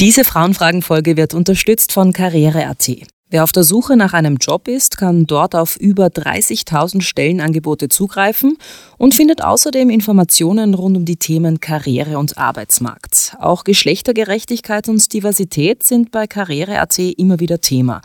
Diese Frauenfragen-Folge wird unterstützt von Karriere.at. Wer auf der Suche nach einem Job ist, kann dort auf über 30.000 Stellenangebote zugreifen und findet außerdem Informationen rund um die Themen Karriere und Arbeitsmarkt. Auch Geschlechtergerechtigkeit und Diversität sind bei Karriere.at immer wieder Thema.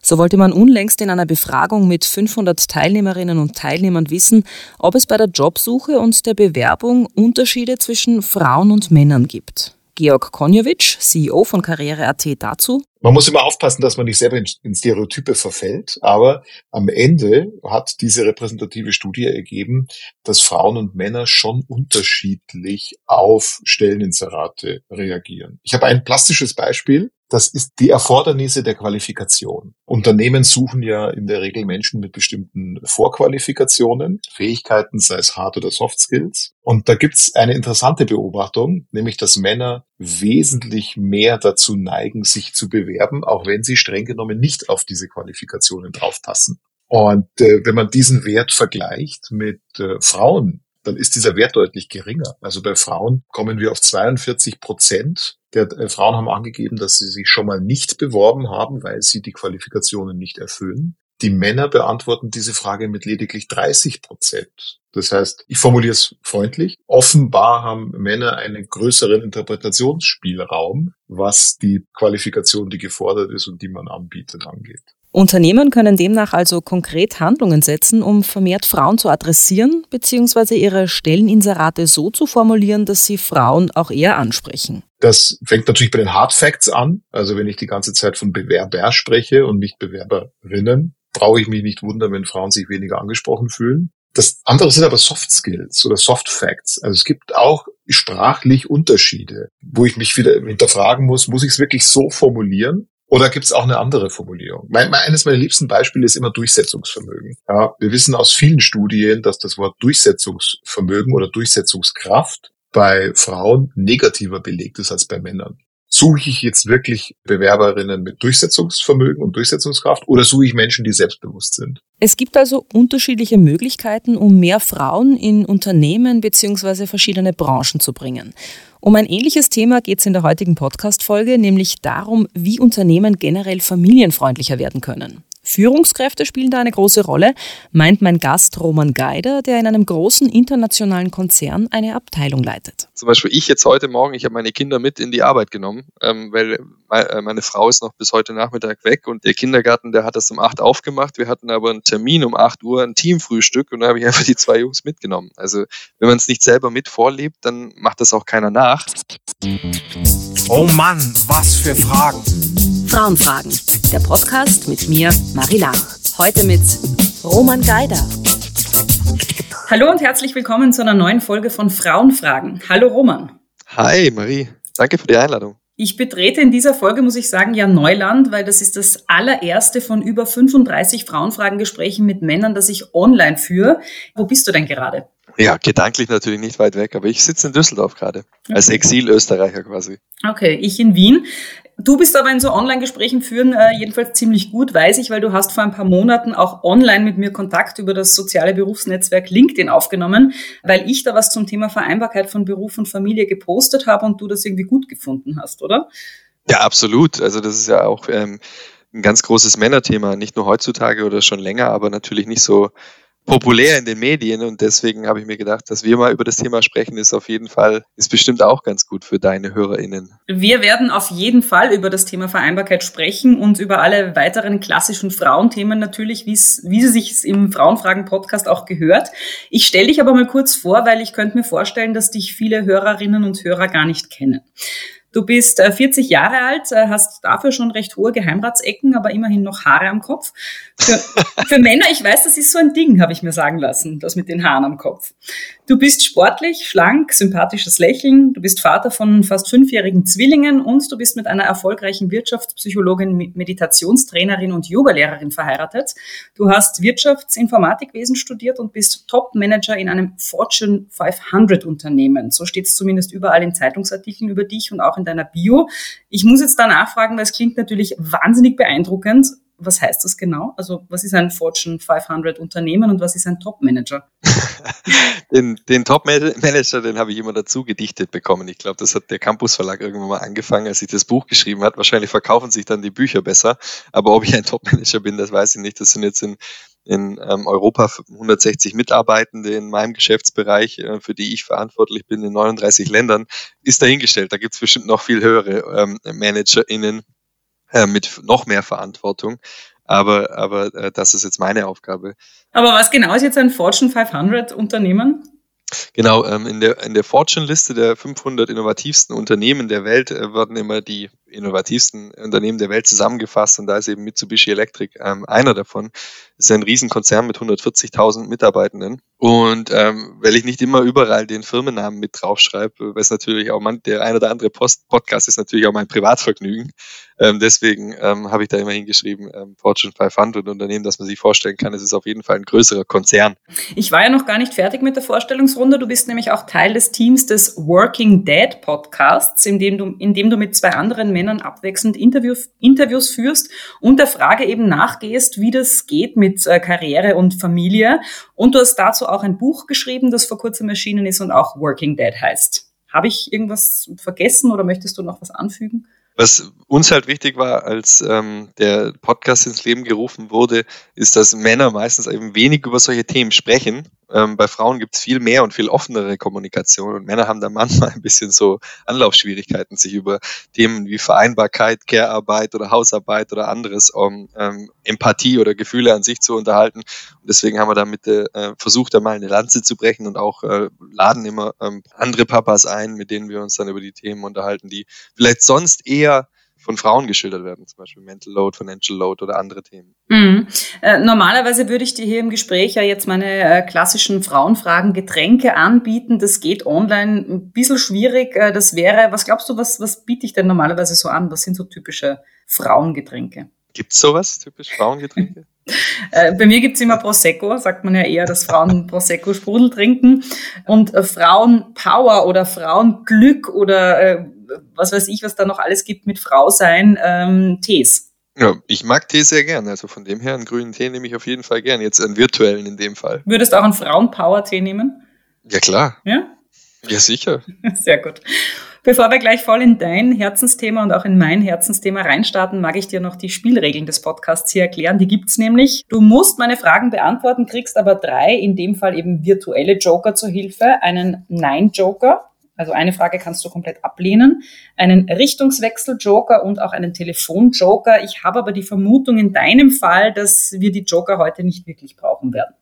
So wollte man unlängst in einer Befragung mit 500 Teilnehmerinnen und Teilnehmern wissen, ob es bei der Jobsuche und der Bewerbung Unterschiede zwischen Frauen und Männern gibt. Georg Konjovic, CEO von Karriere.at dazu. Man muss immer aufpassen, dass man nicht selber in Stereotype verfällt, aber am Ende hat diese repräsentative Studie ergeben, dass Frauen und Männer schon unterschiedlich auf Stelleninserate reagieren. Ich habe ein plastisches Beispiel. Das ist die Erfordernisse der Qualifikation. Unternehmen suchen ja in der Regel Menschen mit bestimmten Vorqualifikationen, Fähigkeiten, sei es Hard- oder Soft Skills. Und da gibt's eine interessante Beobachtung, nämlich dass Männer wesentlich mehr dazu neigen, sich zu bewerben, auch wenn sie streng genommen nicht auf diese Qualifikationen draufpassen. Und äh, wenn man diesen Wert vergleicht mit äh, Frauen, dann ist dieser Wert deutlich geringer. Also bei Frauen kommen wir auf 42 Prozent. Der äh, Frauen haben angegeben, dass sie sich schon mal nicht beworben haben, weil sie die Qualifikationen nicht erfüllen. Die Männer beantworten diese Frage mit lediglich 30 Prozent. Das heißt, ich formuliere es freundlich. Offenbar haben Männer einen größeren Interpretationsspielraum, was die Qualifikation, die gefordert ist und die man anbietet, angeht. Unternehmen können demnach also konkret Handlungen setzen, um vermehrt Frauen zu adressieren bzw. ihre Stelleninserate so zu formulieren, dass sie Frauen auch eher ansprechen. Das fängt natürlich bei den Hard Facts an. Also wenn ich die ganze Zeit von Bewerber spreche und nicht Bewerberinnen, brauche ich mich nicht wundern, wenn Frauen sich weniger angesprochen fühlen. Das andere sind aber Soft Skills oder Soft Facts. Also es gibt auch sprachlich Unterschiede, wo ich mich wieder hinterfragen muss, muss ich es wirklich so formulieren? Oder gibt es auch eine andere Formulierung? Mein, eines meiner liebsten Beispiele ist immer Durchsetzungsvermögen. Ja, wir wissen aus vielen Studien, dass das Wort Durchsetzungsvermögen oder Durchsetzungskraft bei Frauen negativer belegt ist als bei Männern. Suche ich jetzt wirklich Bewerberinnen mit Durchsetzungsvermögen und Durchsetzungskraft oder suche ich Menschen, die selbstbewusst sind? Es gibt also unterschiedliche Möglichkeiten, um mehr Frauen in Unternehmen bzw. verschiedene Branchen zu bringen. Um ein ähnliches Thema geht es in der heutigen Podcast-Folge, nämlich darum, wie Unternehmen generell familienfreundlicher werden können. Führungskräfte spielen da eine große Rolle, meint mein Gast Roman Geider, der in einem großen internationalen Konzern eine Abteilung leitet. Zum Beispiel ich jetzt heute Morgen, ich habe meine Kinder mit in die Arbeit genommen, ähm, weil äh, meine Frau ist noch bis heute Nachmittag weg und der Kindergarten, der hat das um acht aufgemacht. Wir hatten aber einen Termin um acht Uhr, ein Teamfrühstück und da habe ich einfach die zwei Jungs mitgenommen. Also wenn man es nicht selber mit vorlebt, dann macht das auch keiner nach. Oh Mann, was für Fragen. Frauenfragen, der Podcast mit mir, Marila. Heute mit Roman Geider. Hallo und herzlich willkommen zu einer neuen Folge von Frauenfragen. Hallo Roman. Hi Marie, danke für die Einladung. Ich betrete in dieser Folge, muss ich sagen, ja Neuland, weil das ist das allererste von über 35 Frauenfragengesprächen mit Männern, das ich online führe. Wo bist du denn gerade? Ja, gedanklich natürlich nicht weit weg, aber ich sitze in Düsseldorf gerade. Okay. Als Exil-Österreicher quasi. Okay, ich in Wien. Du bist aber in so Online-Gesprächen führen äh, jedenfalls ziemlich gut, weiß ich, weil du hast vor ein paar Monaten auch online mit mir Kontakt über das soziale Berufsnetzwerk LinkedIn aufgenommen, weil ich da was zum Thema Vereinbarkeit von Beruf und Familie gepostet habe und du das irgendwie gut gefunden hast, oder? Ja, absolut. Also das ist ja auch ähm, ein ganz großes Männerthema, nicht nur heutzutage oder schon länger, aber natürlich nicht so populär in den Medien und deswegen habe ich mir gedacht, dass wir mal über das Thema sprechen, ist auf jeden Fall, ist bestimmt auch ganz gut für deine HörerInnen. Wir werden auf jeden Fall über das Thema Vereinbarkeit sprechen und über alle weiteren klassischen Frauenthemen natürlich, wie sie sich im Frauenfragen-Podcast auch gehört. Ich stelle dich aber mal kurz vor, weil ich könnte mir vorstellen, dass dich viele Hörerinnen und Hörer gar nicht kennen. Du bist 40 äh, Jahre alt, äh, hast dafür schon recht hohe Geheimratsecken, aber immerhin noch Haare am Kopf. Für, für Männer, ich weiß, das ist so ein Ding, habe ich mir sagen lassen, das mit den Haaren am Kopf. Du bist sportlich, schlank, sympathisches Lächeln, du bist Vater von fast fünfjährigen Zwillingen und du bist mit einer erfolgreichen Wirtschaftspsychologin, Meditationstrainerin und Yogalehrerin verheiratet. Du hast Wirtschaftsinformatikwesen studiert und bist Top-Manager in einem Fortune 500 Unternehmen. So steht es zumindest überall in Zeitungsartikeln über dich und auch in deiner Bio. Ich muss jetzt da nachfragen, weil es klingt natürlich wahnsinnig beeindruckend. Was heißt das genau? Also was ist ein Fortune 500 Unternehmen und was ist ein Top-Manager? den den Top-Manager, den habe ich immer dazu gedichtet bekommen. Ich glaube, das hat der Campus Verlag irgendwann mal angefangen, als ich das Buch geschrieben hat. Wahrscheinlich verkaufen sich dann die Bücher besser. Aber ob ich ein Top-Manager bin, das weiß ich nicht. Das sind jetzt in, in ähm, Europa 160 Mitarbeitende in meinem Geschäftsbereich, äh, für die ich verantwortlich bin, in 39 Ländern, ist dahingestellt. Da gibt es bestimmt noch viel höhere ähm, ManagerInnen äh, mit noch mehr Verantwortung. Aber, aber äh, das ist jetzt meine Aufgabe. Aber was genau ist jetzt ein Fortune 500 Unternehmen? Genau, ähm, in der, in der Fortune-Liste der 500 innovativsten Unternehmen der Welt äh, werden immer die innovativsten Unternehmen der Welt zusammengefasst und da ist eben Mitsubishi Electric ähm, einer davon. Das ist ein Riesenkonzern mit 140.000 Mitarbeitenden und ähm, weil ich nicht immer überall den Firmennamen mit draufschreibe, weil es natürlich auch man, der ein oder andere Post Podcast ist natürlich auch mein Privatvergnügen. Ähm, deswegen ähm, habe ich da immer hingeschrieben, ähm, Fortune 500 Unternehmen, dass man sich vorstellen kann, es ist auf jeden Fall ein größerer Konzern. Ich war ja noch gar nicht fertig mit der Vorstellungsrunde. Du bist nämlich auch Teil des Teams des Working Dead Podcasts, in dem du, in dem du mit zwei anderen Männern abwechselnd Interviews, Interviews führst und der Frage eben nachgehst, wie das geht mit äh, Karriere und Familie. Und du hast dazu auch ein Buch geschrieben, das vor kurzem erschienen ist und auch Working Dead heißt. Habe ich irgendwas vergessen oder möchtest du noch was anfügen? Was uns halt wichtig war, als ähm, der Podcast ins Leben gerufen wurde, ist, dass Männer meistens eben wenig über solche Themen sprechen ähm, bei Frauen gibt es viel mehr und viel offenere Kommunikation und Männer haben da manchmal ein bisschen so Anlaufschwierigkeiten, sich über Themen wie Vereinbarkeit, Care-Arbeit oder Hausarbeit oder anderes um ähm, Empathie oder Gefühle an sich zu unterhalten. Und deswegen haben wir damit äh, versucht, da mal eine Lanze zu brechen und auch äh, laden immer ähm, andere Papas ein, mit denen wir uns dann über die Themen unterhalten, die vielleicht sonst eher von Frauen geschildert werden, zum Beispiel Mental Load, Financial Load oder andere Themen. Mhm. Äh, normalerweise würde ich dir hier im Gespräch ja jetzt meine äh, klassischen Frauenfragen Getränke anbieten. Das geht online ein bisschen schwierig. Äh, das wäre, was glaubst du, was, was biete ich denn normalerweise so an? Was sind so typische Frauengetränke? Gibt's sowas, typisch Frauengetränke? Äh, bei mir gibt's immer Prosecco, sagt man ja eher, dass Frauen Prosecco Sprudel trinken. Und äh, Frauenpower oder Frauenglück oder äh, was weiß ich, was da noch alles gibt mit Frau sein, ähm, Tees. Ja, ich mag Tee sehr gern. Also von dem her einen grünen Tee nehme ich auf jeden Fall gern. Jetzt einen virtuellen in dem Fall. Würdest du auch einen Frauenpower-Tee nehmen? Ja, klar. Ja? Ja, sicher. Sehr gut. Bevor wir gleich voll in dein Herzensthema und auch in mein Herzensthema reinstarten, mag ich dir noch die Spielregeln des Podcasts hier erklären. Die gibt's nämlich. Du musst meine Fragen beantworten, kriegst aber drei, in dem Fall eben virtuelle Joker zur Hilfe, einen Nein-Joker also eine Frage kannst du komplett ablehnen, einen Richtungswechsel-Joker und auch einen Telefon-Joker. Ich habe aber die Vermutung in deinem Fall, dass wir die Joker heute nicht wirklich brauchen werden.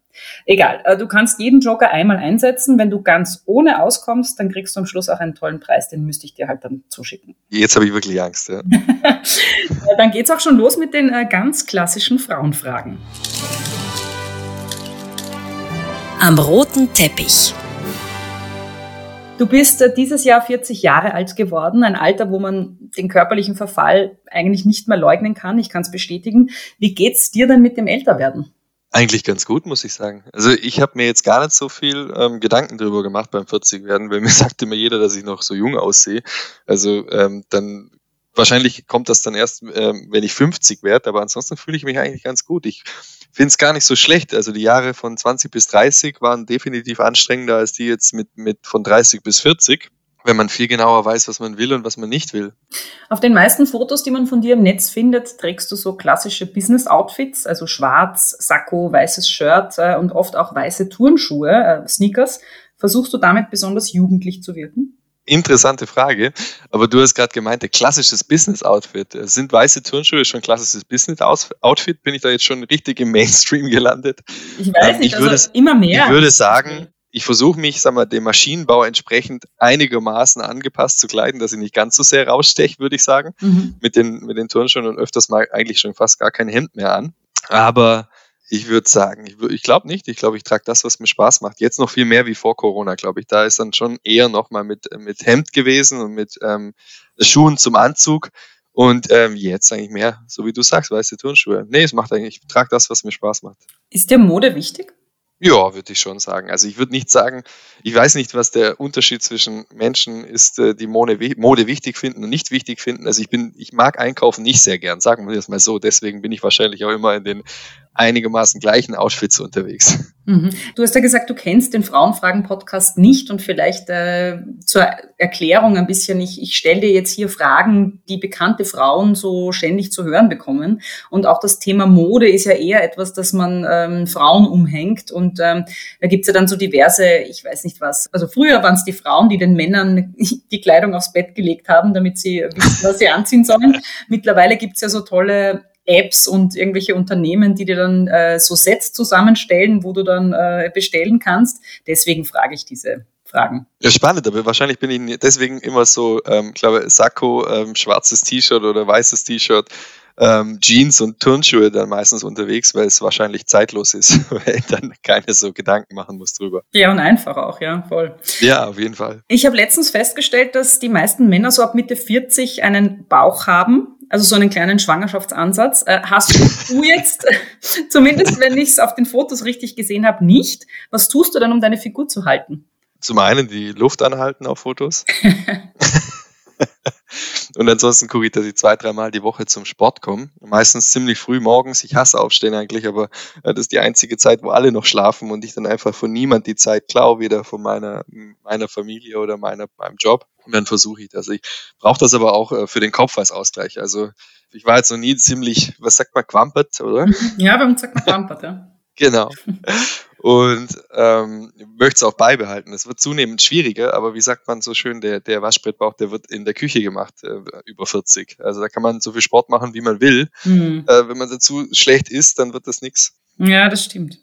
Egal, äh, du kannst jeden Joker einmal einsetzen. Wenn du ganz ohne auskommst, dann kriegst du am Schluss auch einen tollen Preis, den müsste ich dir halt dann zuschicken. Jetzt habe ich wirklich Angst, ja. dann geht's auch schon los mit den äh, ganz klassischen Frauenfragen. Am roten Teppich. Du bist äh, dieses Jahr 40 Jahre alt geworden, ein Alter, wo man den körperlichen Verfall eigentlich nicht mehr leugnen kann. Ich kann es bestätigen. Wie geht's dir denn mit dem Älterwerden? Eigentlich ganz gut, muss ich sagen. Also ich habe mir jetzt gar nicht so viel ähm, Gedanken darüber gemacht beim 40 werden, weil mir sagt immer jeder, dass ich noch so jung aussehe. Also ähm, dann wahrscheinlich kommt das dann erst, ähm, wenn ich 50 werde, aber ansonsten fühle ich mich eigentlich ganz gut. Ich finde es gar nicht so schlecht. Also die Jahre von 20 bis 30 waren definitiv anstrengender als die jetzt mit, mit von 30 bis 40 wenn man viel genauer weiß, was man will und was man nicht will. Auf den meisten Fotos, die man von dir im Netz findet, trägst du so klassische Business-Outfits, also schwarz, Sakko, weißes Shirt äh, und oft auch weiße Turnschuhe, äh, Sneakers. Versuchst du damit besonders jugendlich zu wirken? Interessante Frage. Aber du hast gerade gemeint, klassisches Business-Outfit. Sind weiße Turnschuhe schon klassisches Business-Outfit? Bin ich da jetzt schon richtig im Mainstream gelandet? Ich weiß ähm, nicht, ich also würde, immer mehr. Ich würde sagen, ich versuche mich, sagen wir, dem Maschinenbau entsprechend einigermaßen angepasst zu kleiden, dass ich nicht ganz so sehr raussteche, würde ich sagen, mhm. mit den, mit den Turnschuhen und öfters mal eigentlich schon fast gar kein Hemd mehr an. Aber ich würde sagen, ich, ich glaube nicht. Ich glaube, ich trage das, was mir Spaß macht. Jetzt noch viel mehr wie vor Corona, glaube ich. Da ist dann schon eher nochmal mit, mit Hemd gewesen und mit ähm, Schuhen zum Anzug. Und ähm, jetzt eigentlich mehr, so wie du sagst, weiße Turnschuhe. Nee, es macht eigentlich, ich trage das, was mir Spaß macht. Ist dir Mode wichtig? Ja, würde ich schon sagen. Also ich würde nicht sagen, ich weiß nicht, was der Unterschied zwischen Menschen ist, äh, die Mode, Mode wichtig finden und nicht wichtig finden. Also ich bin, ich mag einkaufen nicht sehr gern, sagen wir das mal so. Deswegen bin ich wahrscheinlich auch immer in den einigermaßen gleichen Outfits unterwegs. Mhm. Du hast ja gesagt, du kennst den Frauenfragen-Podcast nicht und vielleicht äh, zur Erklärung ein bisschen, ich, ich stelle dir jetzt hier Fragen, die bekannte Frauen so ständig zu hören bekommen. Und auch das Thema Mode ist ja eher etwas, das man ähm, Frauen umhängt. Und ähm, da gibt's ja dann so diverse, ich weiß nicht was, also früher waren es die Frauen, die den Männern die Kleidung aufs Bett gelegt haben, damit sie wissen, was sie anziehen sollen. Mittlerweile gibt's ja so tolle Apps und irgendwelche Unternehmen, die dir dann äh, so Sets zusammenstellen, wo du dann äh, bestellen kannst. Deswegen frage ich diese Fragen. Ja, spannend, aber wahrscheinlich bin ich deswegen immer so, ähm, glaube Sakko, ähm, schwarzes T-Shirt oder weißes T-Shirt, ähm, Jeans und Turnschuhe dann meistens unterwegs, weil es wahrscheinlich zeitlos ist, weil dann keine so Gedanken machen muss drüber. Ja, und einfach auch, ja, voll. Ja, auf jeden Fall. Ich habe letztens festgestellt, dass die meisten Männer so ab Mitte 40 einen Bauch haben also so einen kleinen Schwangerschaftsansatz. Äh, hast du jetzt, zumindest wenn ich es auf den Fotos richtig gesehen habe, nicht. Was tust du dann, um deine Figur zu halten? Zum einen die Luft anhalten auf Fotos. Und ansonsten gucke ich, dass ich zwei, dreimal die Woche zum Sport komme. Meistens ziemlich früh morgens. Ich hasse Aufstehen eigentlich, aber das ist die einzige Zeit, wo alle noch schlafen und ich dann einfach von niemand die Zeit klaue, weder von meiner, meiner Familie oder meiner, meinem Job. Und dann versuche ich das. Ich brauche das aber auch äh, für den Kopf als Ausgleich. Also ich war jetzt noch nie ziemlich, was sagt man, quampert, oder? Ja, bei uns sagt man quampert, ja. genau. Und ähm, möchte es auch beibehalten. Es wird zunehmend schwieriger, aber wie sagt man so schön, der, der Waschbrettbauch, der wird in der Küche gemacht, äh, über 40. Also da kann man so viel Sport machen, wie man will. Mhm. Äh, wenn man dazu schlecht isst, dann wird das nichts. Ja, das stimmt.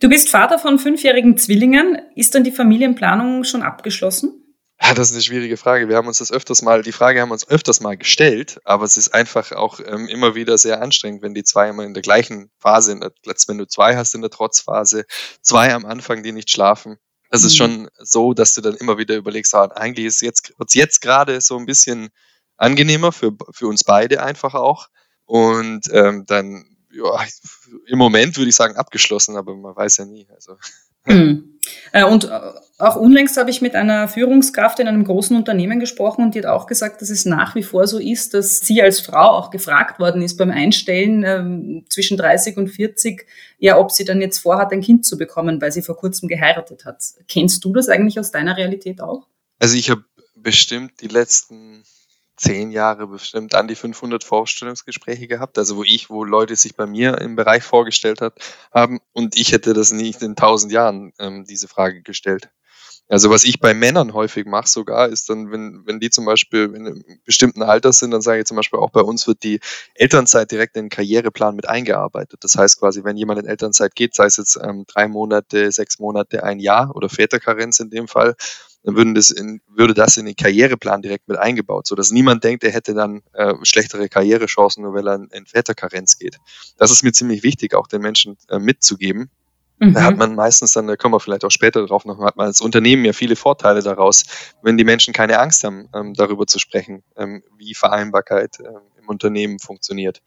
Du bist Vater von fünfjährigen Zwillingen. Ist dann die Familienplanung schon abgeschlossen? Ja, das ist eine schwierige Frage. Wir haben uns das öfters mal, die Frage haben wir uns öfters mal gestellt, aber es ist einfach auch ähm, immer wieder sehr anstrengend, wenn die zwei immer in der gleichen Phase, in der, wenn du zwei hast in der Trotzphase, zwei am Anfang, die nicht schlafen. Das mhm. ist schon so, dass du dann immer wieder überlegst, ah, eigentlich ist jetzt, wird's jetzt gerade so ein bisschen angenehmer für, für uns beide einfach auch. Und ähm, dann, ja, im Moment würde ich sagen abgeschlossen, aber man weiß ja nie. Also. Mhm. Und äh, auch unlängst habe ich mit einer Führungskraft in einem großen Unternehmen gesprochen und die hat auch gesagt, dass es nach wie vor so ist, dass sie als Frau auch gefragt worden ist beim Einstellen ähm, zwischen 30 und 40, ja, ob sie dann jetzt vorhat, ein Kind zu bekommen, weil sie vor kurzem geheiratet hat. Kennst du das eigentlich aus deiner Realität auch? Also ich habe bestimmt die letzten zehn Jahre bestimmt an die 500 Vorstellungsgespräche gehabt, also wo ich, wo Leute sich bei mir im Bereich vorgestellt hat, haben und ich hätte das nicht in tausend Jahren ähm, diese Frage gestellt. Also was ich bei Männern häufig mache sogar, ist dann, wenn, wenn die zum Beispiel in einem bestimmten Alter sind, dann sage ich zum Beispiel auch bei uns wird die Elternzeit direkt in den Karriereplan mit eingearbeitet. Das heißt quasi, wenn jemand in Elternzeit geht, sei es jetzt ähm, drei Monate, sechs Monate, ein Jahr oder Väterkarenz in dem Fall, dann würden das in, würde das in den Karriereplan direkt mit eingebaut, so dass niemand denkt, er hätte dann äh, schlechtere Karrierechancen, nur weil er in, in Väterkarenz geht. Das ist mir ziemlich wichtig, auch den Menschen äh, mitzugeben. Mhm. Da hat man meistens dann, da kommen wir vielleicht auch später drauf noch, hat man als Unternehmen ja viele Vorteile daraus, wenn die Menschen keine Angst haben, ähm, darüber zu sprechen, ähm, wie Vereinbarkeit ähm, im Unternehmen funktioniert.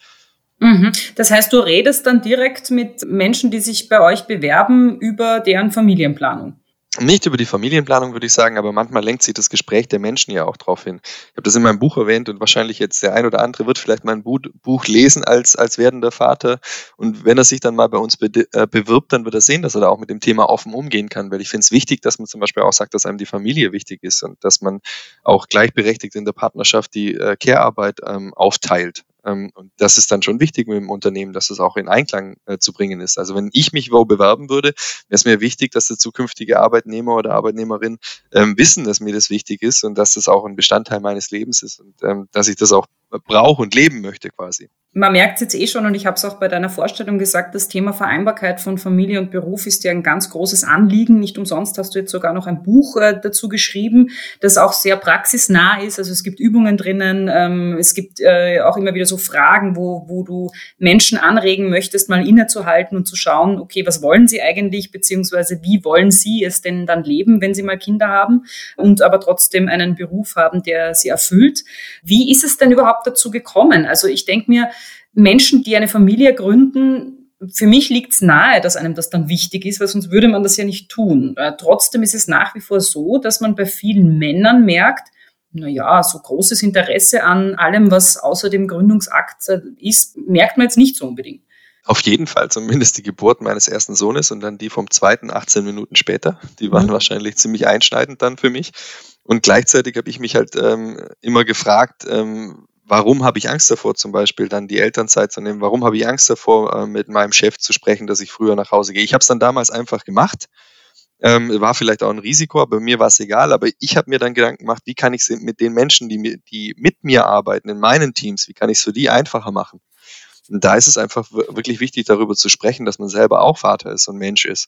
Mhm. Das heißt, du redest dann direkt mit Menschen, die sich bei euch bewerben, über deren Familienplanung. Nicht über die Familienplanung würde ich sagen, aber manchmal lenkt sich das Gespräch der Menschen ja auch drauf hin. Ich habe das in meinem Buch erwähnt und wahrscheinlich jetzt der ein oder andere wird vielleicht mein Buch lesen als, als werdender Vater. Und wenn er sich dann mal bei uns be äh, bewirbt, dann wird er sehen, dass er da auch mit dem Thema offen umgehen kann. Weil ich finde es wichtig, dass man zum Beispiel auch sagt, dass einem die Familie wichtig ist und dass man auch gleichberechtigt in der Partnerschaft die äh, Care-Arbeit ähm, aufteilt. Ähm, und das ist dann schon wichtig mit dem Unternehmen, dass es auch in Einklang äh, zu bringen ist. Also wenn ich mich wo bewerben würde, wäre es mir wichtig, dass der zukünftige Arbeitnehmer oder Arbeitnehmerin ähm, wissen, dass mir das wichtig ist und dass das auch ein Bestandteil meines Lebens ist und ähm, dass ich das auch brauche und leben möchte quasi. Man merkt es jetzt eh schon und ich habe es auch bei deiner Vorstellung gesagt, das Thema Vereinbarkeit von Familie und Beruf ist ja ein ganz großes Anliegen. Nicht umsonst hast du jetzt sogar noch ein Buch äh, dazu geschrieben, das auch sehr praxisnah ist. Also es gibt Übungen drinnen, ähm, es gibt äh, auch immer wieder so Fragen, wo, wo du Menschen anregen möchtest, mal innezuhalten und zu schauen, okay, was wollen sie eigentlich, beziehungsweise wie wollen sie es denn dann leben, wenn sie mal Kinder haben und aber trotzdem einen Beruf haben, der sie erfüllt. Wie ist es denn überhaupt dazu gekommen? Also ich denke mir, Menschen, die eine Familie gründen, für mich liegt es nahe, dass einem das dann wichtig ist, weil sonst würde man das ja nicht tun. Äh, trotzdem ist es nach wie vor so, dass man bei vielen Männern merkt, na ja, so großes Interesse an allem, was außer dem Gründungsakt ist, merkt man jetzt nicht so unbedingt. Auf jeden Fall, zumindest die Geburt meines ersten Sohnes und dann die vom zweiten 18 Minuten später. Die waren mhm. wahrscheinlich ziemlich einschneidend dann für mich. Und gleichzeitig habe ich mich halt ähm, immer gefragt, ähm, warum habe ich Angst davor, zum Beispiel dann die Elternzeit zu nehmen? Warum habe ich Angst davor, äh, mit meinem Chef zu sprechen, dass ich früher nach Hause gehe? Ich habe es dann damals einfach gemacht. Ähm, war vielleicht auch ein Risiko, aber mir war es egal. Aber ich habe mir dann Gedanken gemacht, wie kann ich es mit den Menschen, die, die mit mir arbeiten, in meinen Teams, wie kann ich es für die einfacher machen? Und da ist es einfach wirklich wichtig, darüber zu sprechen, dass man selber auch Vater ist und Mensch ist.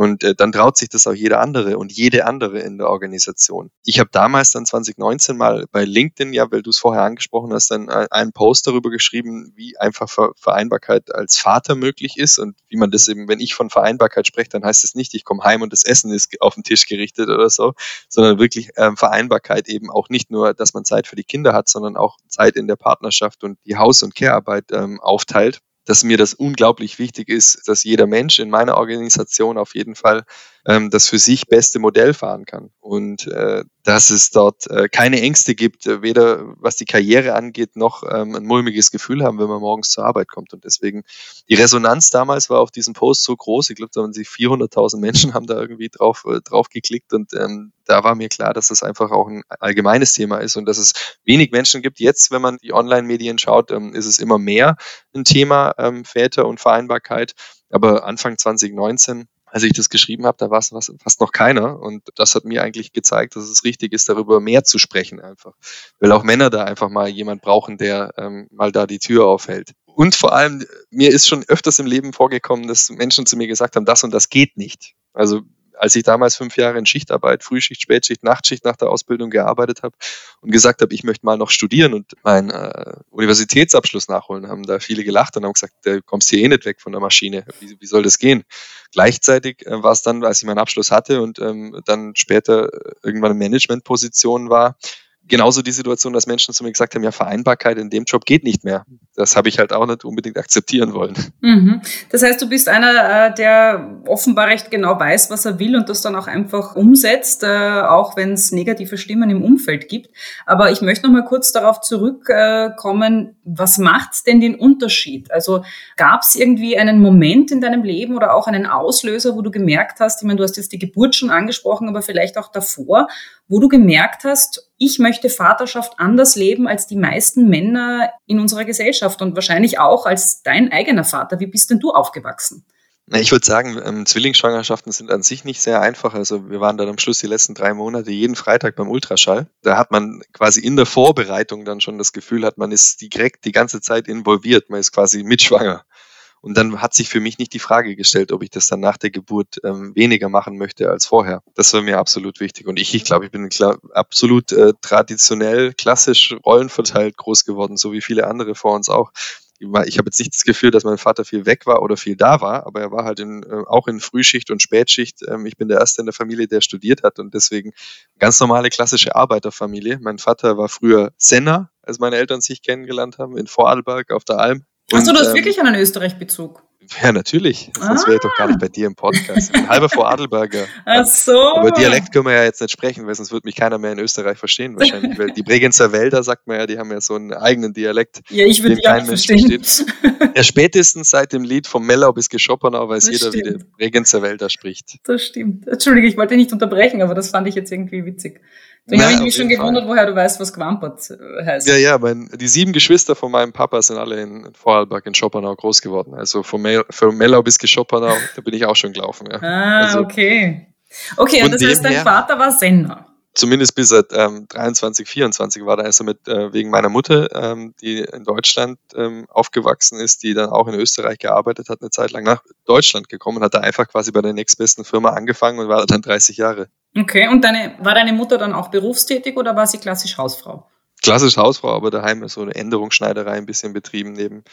Und äh, dann traut sich das auch jeder andere und jede andere in der Organisation. Ich habe damals dann 2019 mal bei LinkedIn, ja, weil du es vorher angesprochen hast, dann einen Post darüber geschrieben, wie einfach Vereinbarkeit als Vater möglich ist und wie man das eben, wenn ich von Vereinbarkeit spreche, dann heißt es nicht, ich komme heim und das Essen ist auf den Tisch gerichtet oder so, sondern wirklich ähm, Vereinbarkeit eben auch nicht nur, dass man Zeit für die Kinder hat, sondern auch Zeit in der Partnerschaft und die Haus- und Care-Arbeit ähm, aufteilt dass mir das unglaublich wichtig ist, dass jeder Mensch in meiner Organisation auf jeden Fall ähm, das für sich beste Modell fahren kann. Und äh, dass es dort äh, keine Ängste gibt, äh, weder was die Karriere angeht, noch ähm, ein mulmiges Gefühl haben, wenn man morgens zur Arbeit kommt. Und deswegen, die Resonanz damals war auf diesem Post so groß. Ich glaube, da haben sie 400.000 Menschen haben da irgendwie drauf, äh, drauf geklickt. Und ähm, da war mir klar, dass das einfach auch ein allgemeines Thema ist und dass es wenig Menschen gibt. Jetzt, wenn man die Online-Medien schaut, ähm, ist es immer mehr ein Thema ähm, Väter und Vereinbarkeit. Aber Anfang 2019 als ich das geschrieben habe, da war es fast noch keiner. Und das hat mir eigentlich gezeigt, dass es richtig ist, darüber mehr zu sprechen einfach. Weil auch Männer da einfach mal jemand brauchen, der ähm, mal da die Tür aufhält. Und vor allem, mir ist schon öfters im Leben vorgekommen, dass Menschen zu mir gesagt haben, das und das geht nicht. Also als ich damals fünf Jahre in Schichtarbeit, Frühschicht, Spätschicht, Nachtschicht nach der Ausbildung gearbeitet habe und gesagt habe, ich möchte mal noch studieren und meinen äh, Universitätsabschluss nachholen, haben da viele gelacht und haben gesagt, du kommst hier eh nicht weg von der Maschine. Wie, wie soll das gehen? Gleichzeitig äh, war es dann, als ich meinen Abschluss hatte und ähm, dann später irgendwann in Managementposition war, genauso die Situation, dass Menschen zu mir gesagt haben, ja, Vereinbarkeit in dem Job geht nicht mehr. Das habe ich halt auch nicht unbedingt akzeptieren wollen. Mhm. Das heißt, du bist einer, äh, der offenbar recht genau weiß, was er will und das dann auch einfach umsetzt, äh, auch wenn es negative Stimmen im Umfeld gibt. Aber ich möchte noch mal kurz darauf zurückkommen, was macht denn den Unterschied? Also gab es irgendwie einen Moment in deinem Leben oder auch einen Auslöser, wo du gemerkt hast, ich meine, du hast jetzt die Geburt schon angesprochen, aber vielleicht auch davor, wo du gemerkt hast, ich möchte Vaterschaft anders leben als die meisten Männer in unserer Gesellschaft und wahrscheinlich auch als dein eigener Vater. Wie bist denn du aufgewachsen? Ich würde sagen, ähm, Zwillingsschwangerschaften sind an sich nicht sehr einfach. Also wir waren dann am Schluss die letzten drei Monate jeden Freitag beim Ultraschall. Da hat man quasi in der Vorbereitung dann schon das Gefühl, hat man ist direkt die ganze Zeit involviert. Man ist quasi mitschwanger. Und dann hat sich für mich nicht die Frage gestellt, ob ich das dann nach der Geburt ähm, weniger machen möchte als vorher. Das war mir absolut wichtig. Und ich, ich glaube, ich bin absolut äh, traditionell, klassisch rollenverteilt groß geworden, so wie viele andere vor uns auch. Ich habe jetzt nicht das Gefühl, dass mein Vater viel weg war oder viel da war, aber er war halt in, äh, auch in Frühschicht und Spätschicht. Ähm, ich bin der Erste in der Familie, der studiert hat und deswegen ganz normale klassische Arbeiterfamilie. Mein Vater war früher Senner, als meine Eltern sich kennengelernt haben, in Vorarlberg auf der Alm. Hast du das ähm, wirklich einen Österreich-Bezug? Ja, natürlich. Sonst ah. wäre ich doch gar nicht bei dir im Podcast. Ein halber vor Adelberger. Ach so. Aber Dialekt können wir ja jetzt nicht sprechen, weil sonst wird mich keiner mehr in Österreich verstehen wahrscheinlich. weil die Bregenzer Wälder, sagt man ja, die haben ja so einen eigenen Dialekt. Ja, ich würde die auch verstehen. Ja, spätestens seit dem Lied vom Mellau bis Geschoppenau weiß das jeder, stimmt. wie der Bregenzer Wälder spricht. Das stimmt. Entschuldige, ich wollte nicht unterbrechen, aber das fand ich jetzt irgendwie witzig. Deswegen habe ich mich schon gewundert, woher du weißt, was Quampert heißt. Ja, ja, mein, die sieben Geschwister von meinem Papa sind alle in Vorarlberg in Schoppenau groß geworden. Also von, Mel von Mellau bis Geschoppenau, da bin ich auch schon gelaufen. Ja. Ah, also, okay. Okay, und das heißt, dein Vater war Sender. Zumindest bis er ähm, 23, 24 war da also mit äh, wegen meiner Mutter, ähm, die in Deutschland ähm, aufgewachsen ist, die dann auch in Österreich gearbeitet hat, eine Zeit lang nach Deutschland gekommen, hat da einfach quasi bei der nächstbesten Firma angefangen und war dann 30 Jahre. Okay, und deine, war deine Mutter dann auch berufstätig oder war sie klassisch Hausfrau? Klassisch Hausfrau, aber daheim ist so eine Änderungsschneiderei ein bisschen betrieben neben,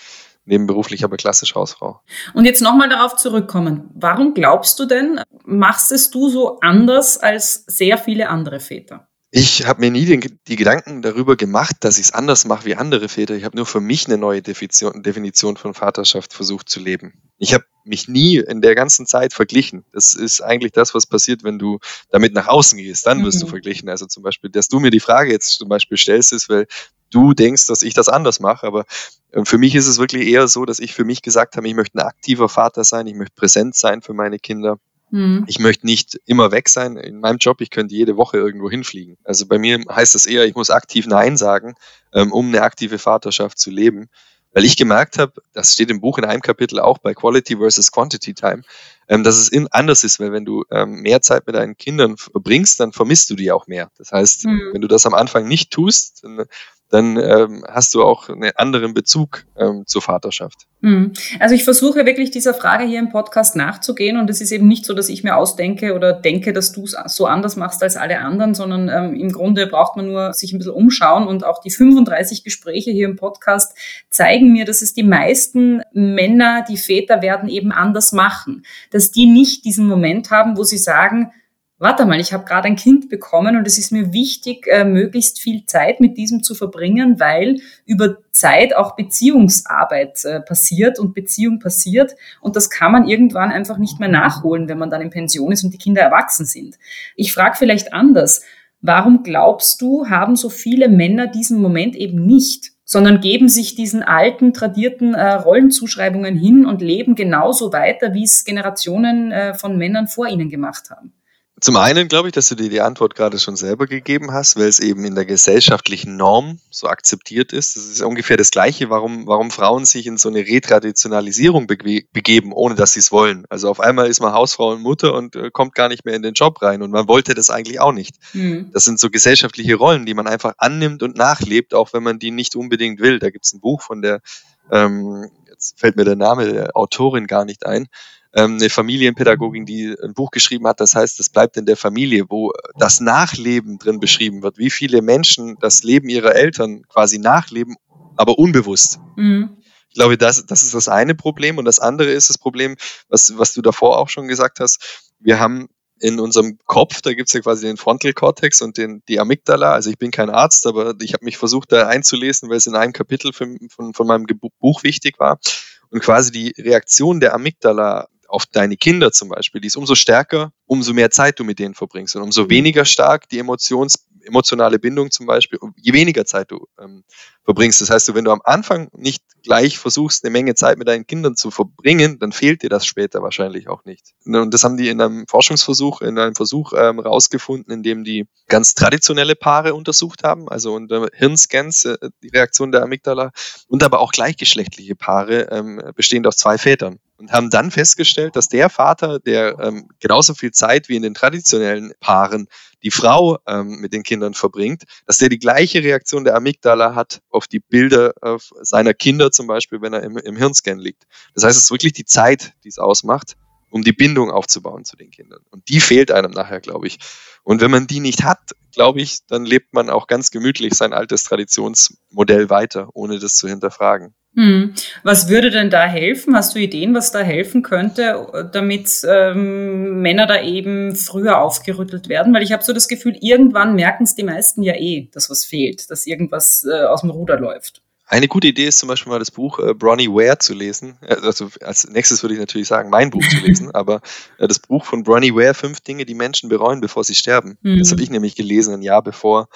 nebenberuflich, aber klassisch Hausfrau. Und jetzt nochmal darauf zurückkommen. Warum glaubst du denn, machst es du so anders als sehr viele andere Väter? Ich habe mir nie den, die Gedanken darüber gemacht, dass ich es anders mache wie andere Väter. Ich habe nur für mich eine neue Definition, Definition von Vaterschaft versucht zu leben. Ich habe mich nie in der ganzen Zeit verglichen. Das ist eigentlich das, was passiert, wenn du damit nach außen gehst. Dann wirst mhm. du verglichen. Also zum Beispiel, dass du mir die Frage jetzt zum Beispiel stellst, ist, weil du denkst, dass ich das anders mache. Aber äh, für mich ist es wirklich eher so, dass ich für mich gesagt habe, ich möchte ein aktiver Vater sein, ich möchte präsent sein für meine Kinder. Mhm. Ich möchte nicht immer weg sein in meinem Job. Ich könnte jede Woche irgendwo hinfliegen. Also bei mir heißt das eher, ich muss aktiv Nein sagen, ähm, um eine aktive Vaterschaft zu leben. Weil ich gemerkt habe, das steht im Buch in einem Kapitel auch bei Quality versus Quantity Time, ähm, dass es anders ist, weil wenn du ähm, mehr Zeit mit deinen Kindern verbringst, dann vermisst du die auch mehr. Das heißt, mhm. wenn du das am Anfang nicht tust, dann dann ähm, hast du auch einen anderen Bezug ähm, zur Vaterschaft. Hm. Also ich versuche wirklich dieser Frage hier im Podcast nachzugehen und es ist eben nicht so, dass ich mir ausdenke oder denke, dass du es so anders machst als alle anderen, sondern ähm, im Grunde braucht man nur sich ein bisschen umschauen und auch die 35 Gespräche hier im Podcast zeigen mir, dass es die meisten Männer, die Väter werden, eben anders machen, dass die nicht diesen Moment haben, wo sie sagen, warte mal, ich habe gerade ein Kind bekommen und es ist mir wichtig, äh, möglichst viel Zeit mit diesem zu verbringen, weil über Zeit auch Beziehungsarbeit äh, passiert und Beziehung passiert und das kann man irgendwann einfach nicht mehr nachholen, wenn man dann in Pension ist und die Kinder erwachsen sind. Ich frage vielleicht anders, warum glaubst du, haben so viele Männer diesen Moment eben nicht? Sondern geben sich diesen alten, tradierten äh, Rollenzuschreibungen hin und leben genauso weiter, wie es Generationen äh, von Männern vor ihnen gemacht haben. Zum einen glaube ich, dass du dir die Antwort gerade schon selber gegeben hast, weil es eben in der gesellschaftlichen Norm so akzeptiert ist. Das ist ungefähr das Gleiche, warum, warum Frauen sich in so eine Retraditionalisierung begeben, ohne dass sie es wollen. Also auf einmal ist man Hausfrau und Mutter und äh, kommt gar nicht mehr in den Job rein und man wollte das eigentlich auch nicht. Mhm. Das sind so gesellschaftliche Rollen, die man einfach annimmt und nachlebt, auch wenn man die nicht unbedingt will. Da gibt es ein Buch von der, ähm, jetzt fällt mir der Name der Autorin gar nicht ein, ähm, eine Familienpädagogin, die ein Buch geschrieben hat, das heißt, es bleibt in der Familie, wo das Nachleben drin beschrieben wird, wie viele Menschen das Leben ihrer Eltern quasi nachleben, aber unbewusst. Mhm. Ich glaube, das, das ist das eine Problem. Und das andere ist das Problem, was, was du davor auch schon gesagt hast. Wir haben in unserem Kopf, da gibt's ja quasi den Frontal Cortex und den, die Amygdala. Also ich bin kein Arzt, aber ich habe mich versucht, da einzulesen, weil es in einem Kapitel von, von, von meinem Buch wichtig war. Und quasi die Reaktion der Amygdala auf deine Kinder zum Beispiel, die ist umso stärker, umso mehr Zeit du mit denen verbringst und umso mhm. weniger stark die Emotions, emotionale Bindung zum Beispiel, je weniger Zeit du ähm, verbringst. Das heißt, wenn du am Anfang nicht gleich versuchst, eine Menge Zeit mit deinen Kindern zu verbringen, dann fehlt dir das später wahrscheinlich auch nicht. Und das haben die in einem Forschungsversuch, in einem Versuch ähm, rausgefunden, in dem die ganz traditionelle Paare untersucht haben, also unter Hirnscans, äh, die Reaktion der Amygdala, und aber auch gleichgeschlechtliche Paare, ähm, bestehend aus zwei Vätern und haben dann festgestellt, dass der Vater, der ähm, genauso viel Zeit wie in den traditionellen Paaren die Frau ähm, mit den Kindern verbringt, dass der die gleiche Reaktion der Amygdala hat auf die Bilder auf seiner Kinder zum Beispiel, wenn er im, im Hirnscan liegt. Das heißt, es ist wirklich die Zeit, die es ausmacht, um die Bindung aufzubauen zu den Kindern. Und die fehlt einem nachher, glaube ich. Und wenn man die nicht hat, glaube ich, dann lebt man auch ganz gemütlich sein altes Traditionsmodell weiter, ohne das zu hinterfragen. Hm. Was würde denn da helfen? Hast du Ideen, was da helfen könnte, damit ähm, Männer da eben früher aufgerüttelt werden? Weil ich habe so das Gefühl, irgendwann merken es die meisten ja eh, dass was fehlt, dass irgendwas äh, aus dem Ruder läuft. Eine gute Idee ist zum Beispiel mal das Buch äh, Bronnie Ware zu lesen. Äh, also als nächstes würde ich natürlich sagen, mein Buch zu lesen, aber äh, das Buch von Bronnie Ware, fünf Dinge, die Menschen bereuen, bevor sie sterben. Mhm. Das habe ich nämlich gelesen, ein Jahr bevor,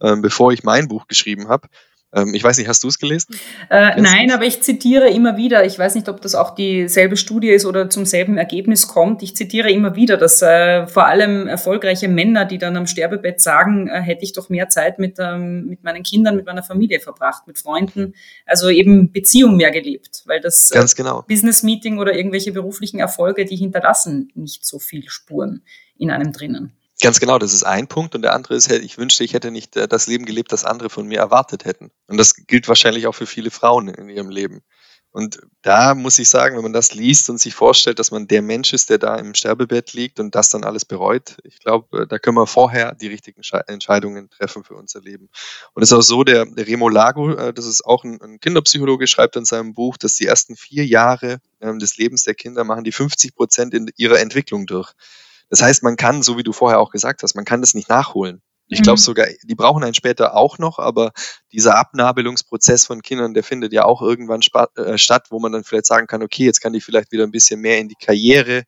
ähm, bevor ich mein Buch geschrieben habe. Ähm, ich weiß nicht, hast du es gelesen? Äh, nein, aber ich zitiere immer wieder, ich weiß nicht, ob das auch dieselbe Studie ist oder zum selben Ergebnis kommt, ich zitiere immer wieder, dass äh, vor allem erfolgreiche Männer, die dann am Sterbebett sagen, äh, hätte ich doch mehr Zeit mit, ähm, mit meinen Kindern, mit meiner Familie verbracht, mit Freunden, also eben Beziehung mehr gelebt, weil das äh, Ganz genau. Business Meeting oder irgendwelche beruflichen Erfolge, die hinterlassen nicht so viel Spuren in einem drinnen. Ganz genau, das ist ein Punkt. Und der andere ist, ich wünschte, ich hätte nicht äh, das Leben gelebt, das andere von mir erwartet hätten. Und das gilt wahrscheinlich auch für viele Frauen in ihrem Leben. Und da muss ich sagen, wenn man das liest und sich vorstellt, dass man der Mensch ist, der da im Sterbebett liegt und das dann alles bereut, ich glaube, äh, da können wir vorher die richtigen Entscheidungen treffen für unser Leben. Und es ist auch so, der, der Remo Lago, äh, das ist auch ein, Kinderpsychologe, schreibt in seinem Buch, dass die ersten vier Jahre ähm, des Lebens der Kinder machen die 50 Prozent in ihrer Entwicklung durch. Das heißt, man kann, so wie du vorher auch gesagt hast, man kann das nicht nachholen. Ich glaube mhm. sogar, die brauchen einen später auch noch, aber dieser Abnabelungsprozess von Kindern, der findet ja auch irgendwann äh, statt, wo man dann vielleicht sagen kann, okay, jetzt kann die vielleicht wieder ein bisschen mehr in die Karriere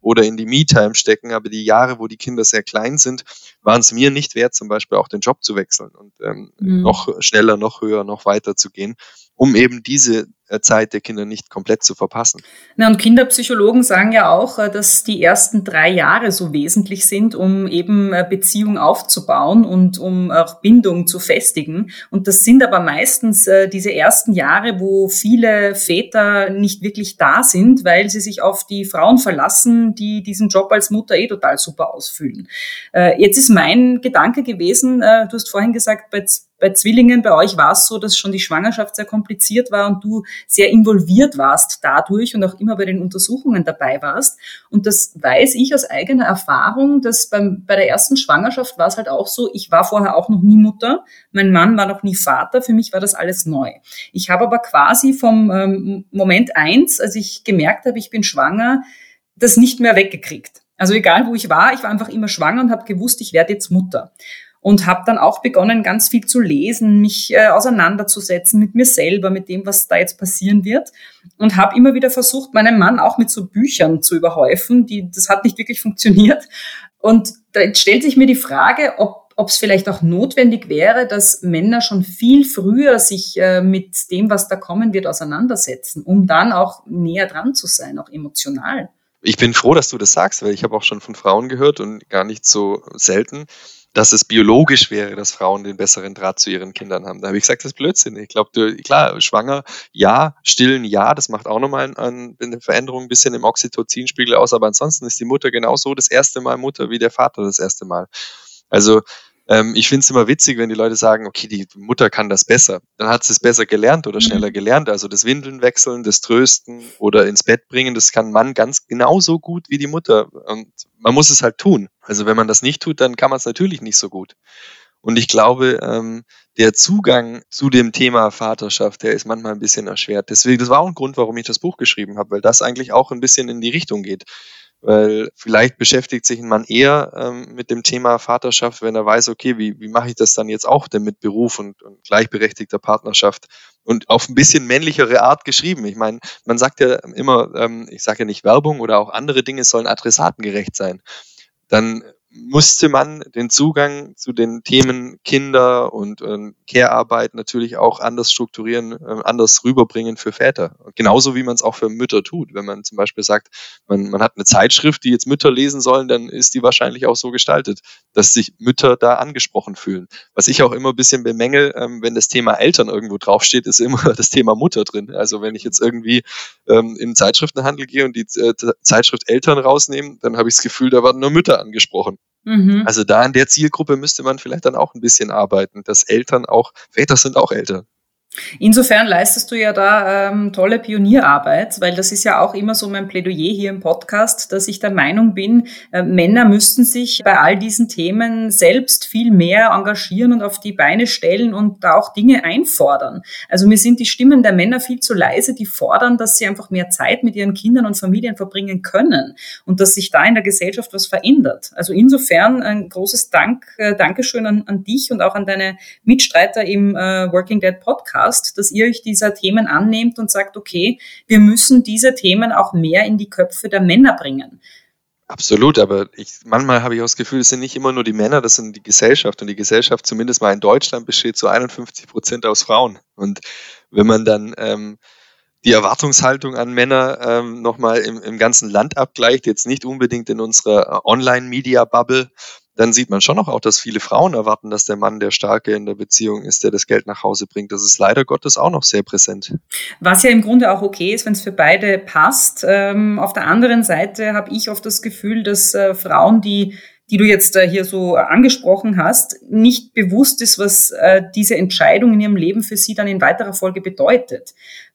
oder in die Me-Time stecken. Aber die Jahre, wo die Kinder sehr klein sind, waren es mir nicht wert, zum Beispiel auch den Job zu wechseln und ähm, mhm. noch schneller, noch höher, noch weiter zu gehen, um eben diese Zeit der Kinder nicht komplett zu verpassen. Na, und Kinderpsychologen sagen ja auch, äh, dass die ersten drei Jahre so wesentlich sind, um eben äh, Beziehung aufzubauen und um auch Bindung zu festigen. Und das sind aber meistens diese ersten Jahre, wo viele Väter nicht wirklich da sind, weil sie sich auf die Frauen verlassen, die diesen Job als Mutter eh total super ausfüllen. Jetzt ist mein Gedanke gewesen, du hast vorhin gesagt, bei bei Zwillingen, bei euch war es so, dass schon die Schwangerschaft sehr kompliziert war und du sehr involviert warst dadurch und auch immer bei den Untersuchungen dabei warst. Und das weiß ich aus eigener Erfahrung, dass beim, bei der ersten Schwangerschaft war es halt auch so, ich war vorher auch noch nie Mutter, mein Mann war noch nie Vater, für mich war das alles neu. Ich habe aber quasi vom ähm, Moment eins, als ich gemerkt habe, ich bin schwanger, das nicht mehr weggekriegt. Also egal, wo ich war, ich war einfach immer schwanger und habe gewusst, ich werde jetzt Mutter und habe dann auch begonnen, ganz viel zu lesen, mich äh, auseinanderzusetzen mit mir selber, mit dem, was da jetzt passieren wird und habe immer wieder versucht, meinen Mann auch mit so Büchern zu überhäufen. Die, das hat nicht wirklich funktioniert. Und da stellt sich mir die Frage, ob es vielleicht auch notwendig wäre, dass Männer schon viel früher sich äh, mit dem, was da kommen wird, auseinandersetzen, um dann auch näher dran zu sein, auch emotional. Ich bin froh, dass du das sagst, weil ich habe auch schon von Frauen gehört und gar nicht so selten, dass es biologisch wäre, dass Frauen den besseren Draht zu ihren Kindern haben. Da habe ich gesagt, das ist Blödsinn. Ich glaube, klar, schwanger, ja, stillen, ja, das macht auch nochmal ein, eine Veränderung ein bisschen im Oxytocinspiegel aus, aber ansonsten ist die Mutter genauso das erste Mal Mutter wie der Vater das erste Mal. Also ähm, ich finde es immer witzig, wenn die Leute sagen, okay, die Mutter kann das besser. Dann hat sie es besser gelernt oder mhm. schneller gelernt. Also das Windeln wechseln, das Trösten oder ins Bett bringen, das kann man ganz genauso gut wie die Mutter. Und man muss es halt tun. Also wenn man das nicht tut, dann kann man es natürlich nicht so gut. Und ich glaube, ähm, der Zugang zu dem Thema Vaterschaft, der ist manchmal ein bisschen erschwert. Deswegen, das war auch ein Grund, warum ich das Buch geschrieben habe, weil das eigentlich auch ein bisschen in die Richtung geht. Weil vielleicht beschäftigt sich ein Mann eher ähm, mit dem Thema Vaterschaft, wenn er weiß, okay, wie, wie mache ich das dann jetzt auch denn mit Beruf und, und gleichberechtigter Partnerschaft und auf ein bisschen männlichere Art geschrieben. Ich meine, man sagt ja immer, ähm, ich sage ja nicht Werbung oder auch andere Dinge sollen adressatengerecht sein. Dann musste man den Zugang zu den Themen Kinder und äh, Care-Arbeit natürlich auch anders strukturieren, äh, anders rüberbringen für Väter. Genauso wie man es auch für Mütter tut. Wenn man zum Beispiel sagt, man, man hat eine Zeitschrift, die jetzt Mütter lesen sollen, dann ist die wahrscheinlich auch so gestaltet, dass sich Mütter da angesprochen fühlen. Was ich auch immer ein bisschen bemängel, ähm, wenn das Thema Eltern irgendwo draufsteht, ist immer das Thema Mutter drin. Also wenn ich jetzt irgendwie ähm, in Zeitschriftenhandel gehe und die äh, Zeitschrift Eltern rausnehme, dann habe ich das Gefühl, da werden nur Mütter angesprochen. Mhm. Also da in der Zielgruppe müsste man vielleicht dann auch ein bisschen arbeiten, dass Eltern auch, Väter sind auch Eltern. Insofern leistest du ja da ähm, tolle Pionierarbeit, weil das ist ja auch immer so mein Plädoyer hier im Podcast, dass ich der Meinung bin, äh, Männer müssten sich bei all diesen Themen selbst viel mehr engagieren und auf die Beine stellen und da auch Dinge einfordern. Also mir sind die Stimmen der Männer viel zu leise, die fordern, dass sie einfach mehr Zeit mit ihren Kindern und Familien verbringen können und dass sich da in der Gesellschaft was verändert. Also insofern ein großes Dank, äh, Dankeschön an, an dich und auch an deine Mitstreiter im äh, Working Dead Podcast Podcast, dass ihr euch dieser Themen annehmt und sagt, okay, wir müssen diese Themen auch mehr in die Köpfe der Männer bringen. Absolut, aber ich, manchmal habe ich auch das Gefühl, es sind nicht immer nur die Männer, das sind die Gesellschaft. Und die Gesellschaft, zumindest mal in Deutschland, besteht zu 51 Prozent aus Frauen. Und wenn man dann ähm, die Erwartungshaltung an Männer ähm, nochmal im, im ganzen Land abgleicht, jetzt nicht unbedingt in unserer Online-Media-Bubble, dann sieht man schon noch auch, dass viele Frauen erwarten, dass der Mann der Starke in der Beziehung ist, der das Geld nach Hause bringt. Das ist leider Gottes auch noch sehr präsent. Was ja im Grunde auch okay ist, wenn es für beide passt. Ähm, auf der anderen Seite habe ich oft das Gefühl, dass äh, Frauen, die die du jetzt äh, hier so angesprochen hast, nicht bewusst ist, was äh, diese Entscheidung in ihrem Leben für sie dann in weiterer Folge bedeutet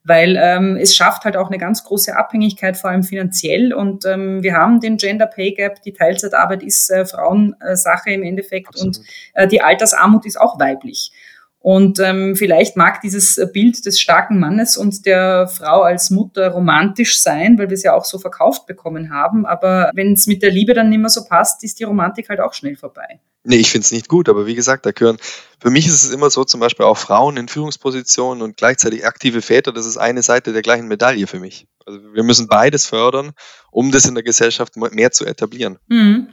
weil ähm, es schafft halt auch eine ganz große Abhängigkeit, vor allem finanziell. Und ähm, wir haben den Gender Pay Gap, die Teilzeitarbeit ist äh, Frauensache im Endeffekt Absolut. und äh, die Altersarmut ist auch weiblich. Und ähm, vielleicht mag dieses Bild des starken Mannes und der Frau als Mutter romantisch sein, weil wir es ja auch so verkauft bekommen haben. Aber wenn es mit der Liebe dann nicht mehr so passt, ist die Romantik halt auch schnell vorbei. Nee, ich finde es nicht gut, aber wie gesagt, da gehören, für mich ist es immer so, zum Beispiel auch Frauen in Führungspositionen und gleichzeitig aktive Väter, das ist eine Seite der gleichen Medaille für mich. Also wir müssen beides fördern, um das in der Gesellschaft mehr zu etablieren. Mhm.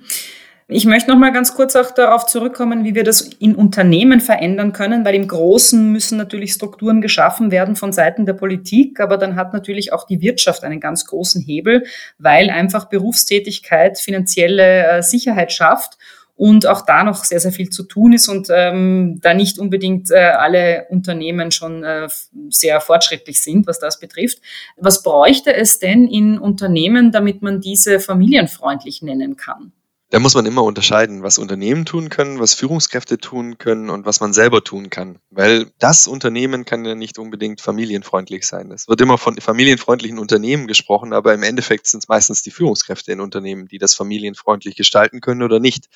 Ich möchte noch mal ganz kurz auch darauf zurückkommen, wie wir das in Unternehmen verändern können, weil im Großen müssen natürlich Strukturen geschaffen werden von Seiten der Politik, aber dann hat natürlich auch die Wirtschaft einen ganz großen Hebel, weil einfach Berufstätigkeit finanzielle äh, Sicherheit schafft und auch da noch sehr, sehr viel zu tun ist und ähm, da nicht unbedingt äh, alle Unternehmen schon äh, sehr fortschrittlich sind, was das betrifft. Was bräuchte es denn in Unternehmen, damit man diese familienfreundlich nennen kann? Da muss man immer unterscheiden, was Unternehmen tun können, was Führungskräfte tun können und was man selber tun kann. Weil das Unternehmen kann ja nicht unbedingt familienfreundlich sein. Es wird immer von familienfreundlichen Unternehmen gesprochen, aber im Endeffekt sind es meistens die Führungskräfte in Unternehmen, die das familienfreundlich gestalten können oder nicht.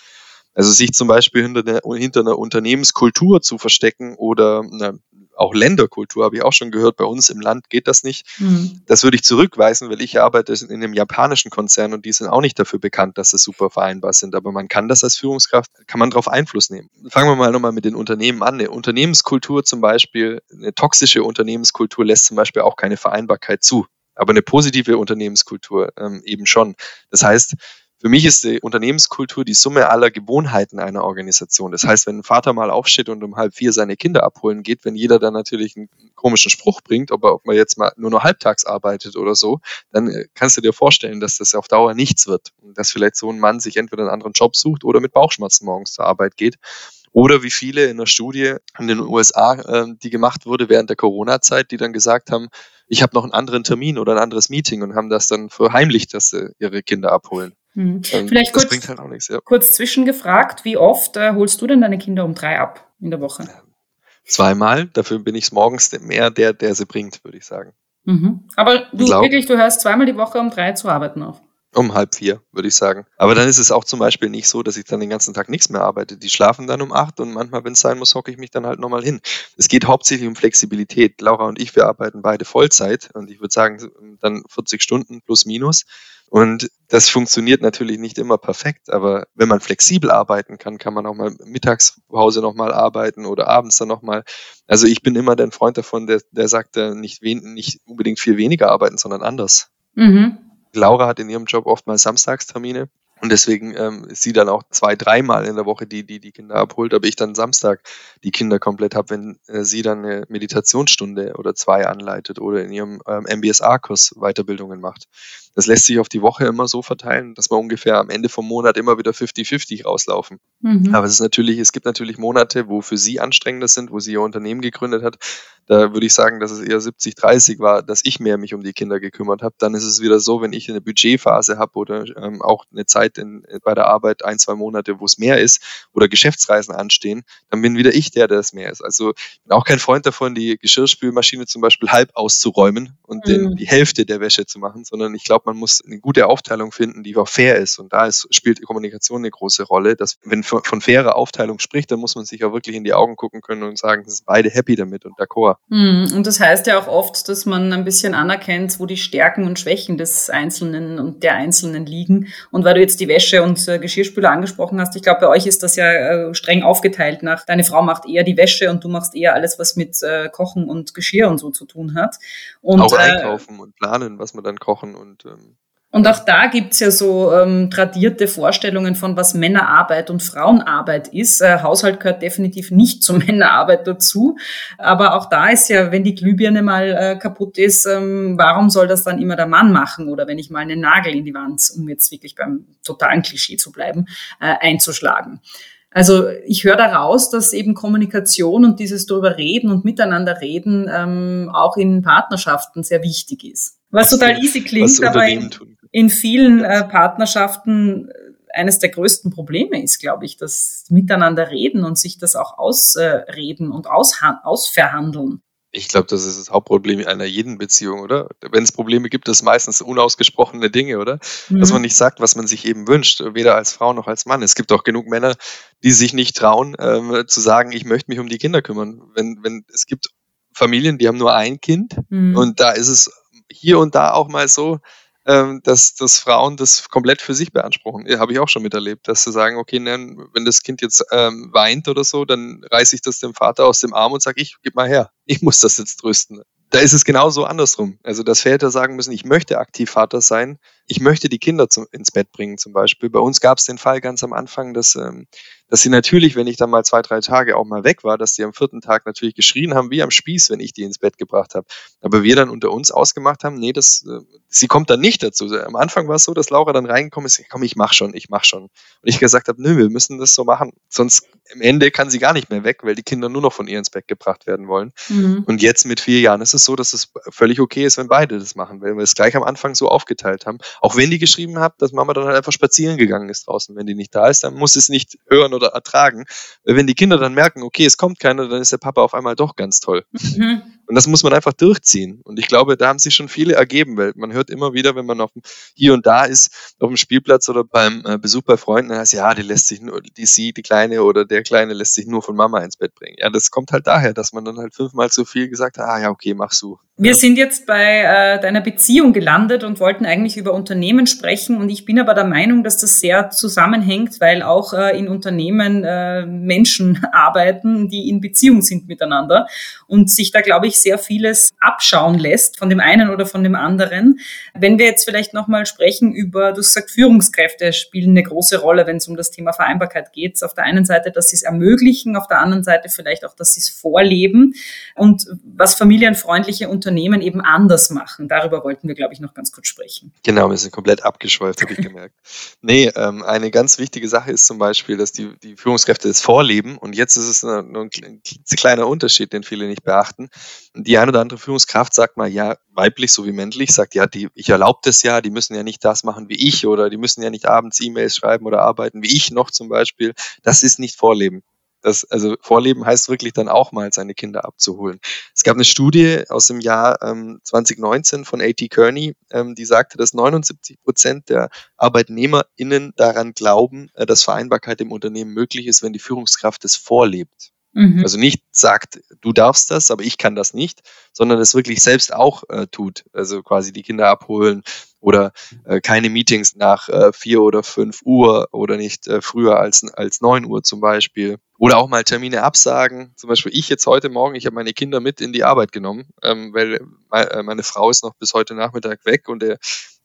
Also sich zum Beispiel hinter, der, hinter einer Unternehmenskultur zu verstecken oder na, auch Länderkultur, habe ich auch schon gehört, bei uns im Land geht das nicht. Mhm. Das würde ich zurückweisen, weil ich arbeite in einem japanischen Konzern und die sind auch nicht dafür bekannt, dass sie super vereinbar sind. Aber man kann das als Führungskraft, kann man darauf Einfluss nehmen. Fangen wir mal nochmal mit den Unternehmen an. Eine Unternehmenskultur zum Beispiel, eine toxische Unternehmenskultur lässt zum Beispiel auch keine Vereinbarkeit zu aber eine positive Unternehmenskultur ähm, eben schon. Das heißt, für mich ist die Unternehmenskultur die Summe aller Gewohnheiten einer Organisation. Das heißt, wenn ein Vater mal aufsteht und um halb vier seine Kinder abholen geht, wenn jeder dann natürlich einen komischen Spruch bringt, ob, er, ob man jetzt mal nur noch halbtags arbeitet oder so, dann äh, kannst du dir vorstellen, dass das auf Dauer nichts wird. Und dass vielleicht so ein Mann sich entweder einen anderen Job sucht oder mit Bauchschmerzen morgens zur Arbeit geht. Oder wie viele in der Studie in den USA, äh, die gemacht wurde während der Corona-Zeit, die dann gesagt haben, ich habe noch einen anderen Termin oder ein anderes Meeting und haben das dann verheimlicht, dass sie ihre Kinder abholen. Hm. Vielleicht kurz, bringt halt auch nichts, ja. kurz zwischengefragt, wie oft äh, holst du denn deine Kinder um drei ab in der Woche? Zweimal, dafür bin ich morgens mehr der, der sie bringt, würde ich sagen. Mhm. Aber du Glaub, wirklich, du hörst zweimal die Woche um drei zu arbeiten auf. Um halb vier, würde ich sagen. Aber dann ist es auch zum Beispiel nicht so, dass ich dann den ganzen Tag nichts mehr arbeite. Die schlafen dann um acht und manchmal, wenn es sein muss, hocke ich mich dann halt nochmal hin. Es geht hauptsächlich um Flexibilität. Laura und ich, wir arbeiten beide Vollzeit und ich würde sagen, dann 40 Stunden plus minus. Und das funktioniert natürlich nicht immer perfekt, aber wenn man flexibel arbeiten kann, kann man auch mal Mittagspause nochmal arbeiten oder abends dann nochmal. Also ich bin immer der Freund davon, der, der sagt, nicht, wen, nicht unbedingt viel weniger arbeiten, sondern anders. Mhm. Laura hat in ihrem Job oftmals Samstagstermine und deswegen ähm, ist sie dann auch zwei, dreimal in der Woche die, die die Kinder abholt, aber ich dann Samstag die Kinder komplett habe, wenn äh, sie dann eine Meditationsstunde oder zwei anleitet oder in ihrem ähm, MBSA-Kurs Weiterbildungen macht. Das lässt sich auf die Woche immer so verteilen, dass wir ungefähr am Ende vom Monat immer wieder 50-50 rauslaufen. Mhm. Aber es ist natürlich, es gibt natürlich Monate, wo für sie anstrengender sind, wo sie ihr Unternehmen gegründet hat. Da würde ich sagen, dass es eher 70-30 war, dass ich mehr mich um die Kinder gekümmert habe. Dann ist es wieder so, wenn ich eine Budgetphase habe oder ähm, auch eine Zeit in, bei der Arbeit, ein, zwei Monate, wo es mehr ist oder Geschäftsreisen anstehen, dann bin wieder ich der, der es mehr ist. Also ich bin auch kein Freund davon, die Geschirrspülmaschine zum Beispiel halb auszuräumen und mhm. den, die Hälfte der Wäsche zu machen, sondern ich glaube, man muss eine gute Aufteilung finden, die auch fair ist. Und da ist, spielt Kommunikation eine große Rolle. Dass, wenn von, von fairer Aufteilung spricht, dann muss man sich auch wirklich in die Augen gucken können und sagen, sind beide happy damit und d'accord. Hm, und das heißt ja auch oft, dass man ein bisschen anerkennt, wo die Stärken und Schwächen des Einzelnen und der Einzelnen liegen. Und weil du jetzt die Wäsche und äh, Geschirrspüler angesprochen hast, ich glaube, bei euch ist das ja äh, streng aufgeteilt nach, deine Frau macht eher die Wäsche und du machst eher alles, was mit äh, Kochen und Geschirr und so zu tun hat. Und, auch äh, einkaufen und planen, was wir dann kochen und ähm, und auch da gibt's ja so ähm, tradierte Vorstellungen von, was Männerarbeit und Frauenarbeit ist. Äh, Haushalt gehört definitiv nicht zur Männerarbeit dazu. Aber auch da ist ja, wenn die Glühbirne mal äh, kaputt ist, ähm, warum soll das dann immer der Mann machen? Oder wenn ich mal einen Nagel in die Wand, um jetzt wirklich beim totalen Klischee zu bleiben, äh, einzuschlagen. Also ich höre daraus, dass eben Kommunikation und dieses darüber reden und miteinander reden ähm, auch in Partnerschaften sehr wichtig ist. Was total easy klingt, aber in, in vielen äh, Partnerschaften äh, eines der größten Probleme ist, glaube ich, das Miteinander reden und sich das auch ausreden und ausverhandeln. Ich glaube, das ist das Hauptproblem einer jeden Beziehung, oder? Wenn es Probleme gibt, ist meistens unausgesprochene Dinge, oder? Mhm. Dass man nicht sagt, was man sich eben wünscht, weder als Frau noch als Mann. Es gibt auch genug Männer, die sich nicht trauen, ähm, zu sagen, ich möchte mich um die Kinder kümmern. Wenn, wenn es gibt Familien, die haben nur ein Kind mhm. und da ist es hier und da auch mal so, ähm, dass, dass Frauen das komplett für sich beanspruchen. Ja, Habe ich auch schon miterlebt, dass sie sagen, okay, ne, wenn das Kind jetzt ähm, weint oder so, dann reiße ich das dem Vater aus dem Arm und sage, ich gib mal her, ich muss das jetzt trösten. Da ist es genauso andersrum. Also, dass Väter sagen müssen, ich möchte aktiv Vater sein, ich möchte die Kinder zum, ins Bett bringen zum Beispiel. Bei uns gab es den Fall ganz am Anfang, dass ähm, dass sie natürlich, wenn ich dann mal zwei, drei Tage auch mal weg war, dass die am vierten Tag natürlich geschrien haben wie am Spieß, wenn ich die ins Bett gebracht habe. Aber wir dann unter uns ausgemacht haben, nee, das, äh, sie kommt dann nicht dazu. Am Anfang war es so, dass Laura dann reingekommen ist, komm, ich mach schon, ich mach schon. Und ich gesagt habe, nö, wir müssen das so machen. Sonst im Ende kann sie gar nicht mehr weg, weil die Kinder nur noch von ihr ins Bett gebracht werden wollen. Mhm. Und jetzt mit vier Jahren ist es so, dass es völlig okay ist, wenn beide das machen, weil wir es gleich am Anfang so aufgeteilt haben. Auch wenn die geschrieben hat, dass Mama dann halt einfach spazieren gegangen ist draußen. Wenn die nicht da ist, dann muss es nicht hören oder ertragen. Wenn die Kinder dann merken, okay, es kommt keiner, dann ist der Papa auf einmal doch ganz toll. Mhm. Und das muss man einfach durchziehen. Und ich glaube, da haben sich schon viele ergeben, weil man hört immer wieder, wenn man auf dem, hier und da ist, auf dem Spielplatz oder beim äh, Besuch bei Freunden, dann heißt ja, die lässt sich nur, die sie, die Kleine oder der Kleine lässt sich nur von Mama ins Bett bringen. Ja, das kommt halt daher, dass man dann halt fünfmal zu viel gesagt hat, ah ja, okay, mach so. Wir sind jetzt bei äh, deiner Beziehung gelandet und wollten eigentlich über Unternehmen sprechen. Und ich bin aber der Meinung, dass das sehr zusammenhängt, weil auch äh, in Unternehmen äh, Menschen arbeiten, die in Beziehung sind miteinander und sich da, glaube ich, sehr vieles abschauen lässt von dem einen oder von dem anderen. Wenn wir jetzt vielleicht nochmal sprechen über, du gesagt, Führungskräfte spielen eine große Rolle, wenn es um das Thema Vereinbarkeit geht. Auf der einen Seite, dass sie es ermöglichen, auf der anderen Seite vielleicht auch, dass sie es vorleben und was familienfreundliche Unternehmen Unternehmen eben anders machen. Darüber wollten wir, glaube ich, noch ganz kurz sprechen. Genau, wir sind komplett abgeschweift, habe ich gemerkt. Nee, ähm, eine ganz wichtige Sache ist zum Beispiel, dass die, die Führungskräfte das vorleben und jetzt ist es ein, ein kleiner Unterschied, den viele nicht beachten. Die eine oder andere Führungskraft sagt mal, ja, weiblich sowie männlich, sagt, ja, die, ich erlaube das ja, die müssen ja nicht das machen wie ich oder die müssen ja nicht abends E-Mails schreiben oder arbeiten wie ich noch zum Beispiel. Das ist nicht Vorleben. Das, also Vorleben heißt wirklich dann auch mal, seine Kinder abzuholen. Es gab eine Studie aus dem Jahr ähm, 2019 von A.T. Kearney, ähm, die sagte, dass 79 Prozent der ArbeitnehmerInnen daran glauben, äh, dass Vereinbarkeit im Unternehmen möglich ist, wenn die Führungskraft es vorlebt. Mhm. Also nicht sagt, du darfst das, aber ich kann das nicht, sondern es wirklich selbst auch äh, tut. Also quasi die Kinder abholen oder äh, keine Meetings nach äh, vier oder fünf Uhr oder nicht äh, früher als, als neun Uhr zum Beispiel. Oder auch mal Termine absagen. Zum Beispiel ich jetzt heute Morgen, ich habe meine Kinder mit in die Arbeit genommen, ähm, weil äh, meine Frau ist noch bis heute Nachmittag weg und der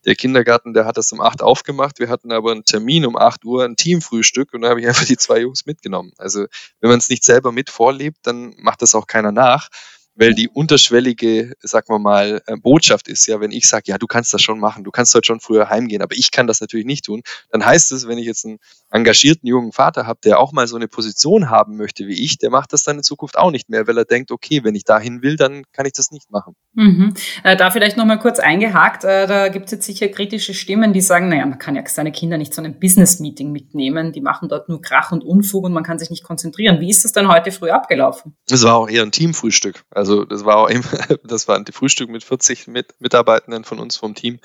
der Kindergarten, der hat das um acht aufgemacht. Wir hatten aber einen Termin um acht Uhr, ein Teamfrühstück und da habe ich einfach die zwei Jungs mitgenommen. Also wenn man es nicht selber mit vorlebt, dann macht das auch keiner nach weil die unterschwellige, sagen wir mal, äh, Botschaft ist ja, wenn ich sage, ja, du kannst das schon machen, du kannst heute schon früher heimgehen, aber ich kann das natürlich nicht tun, dann heißt es, wenn ich jetzt einen engagierten jungen Vater habe, der auch mal so eine Position haben möchte wie ich, der macht das dann in Zukunft auch nicht mehr, weil er denkt, okay, wenn ich dahin will, dann kann ich das nicht machen. Mhm. Äh, da vielleicht nochmal kurz eingehakt, äh, da gibt es jetzt sicher kritische Stimmen, die sagen, naja, man kann ja seine Kinder nicht zu einem Business-Meeting mitnehmen, die machen dort nur Krach und Unfug und man kann sich nicht konzentrieren. Wie ist das dann heute früh abgelaufen? Es war auch eher ein Teamfrühstück. Also also das war auch eben, das war ein Frühstück mit 40 mit Mitarbeitenden von uns vom Team.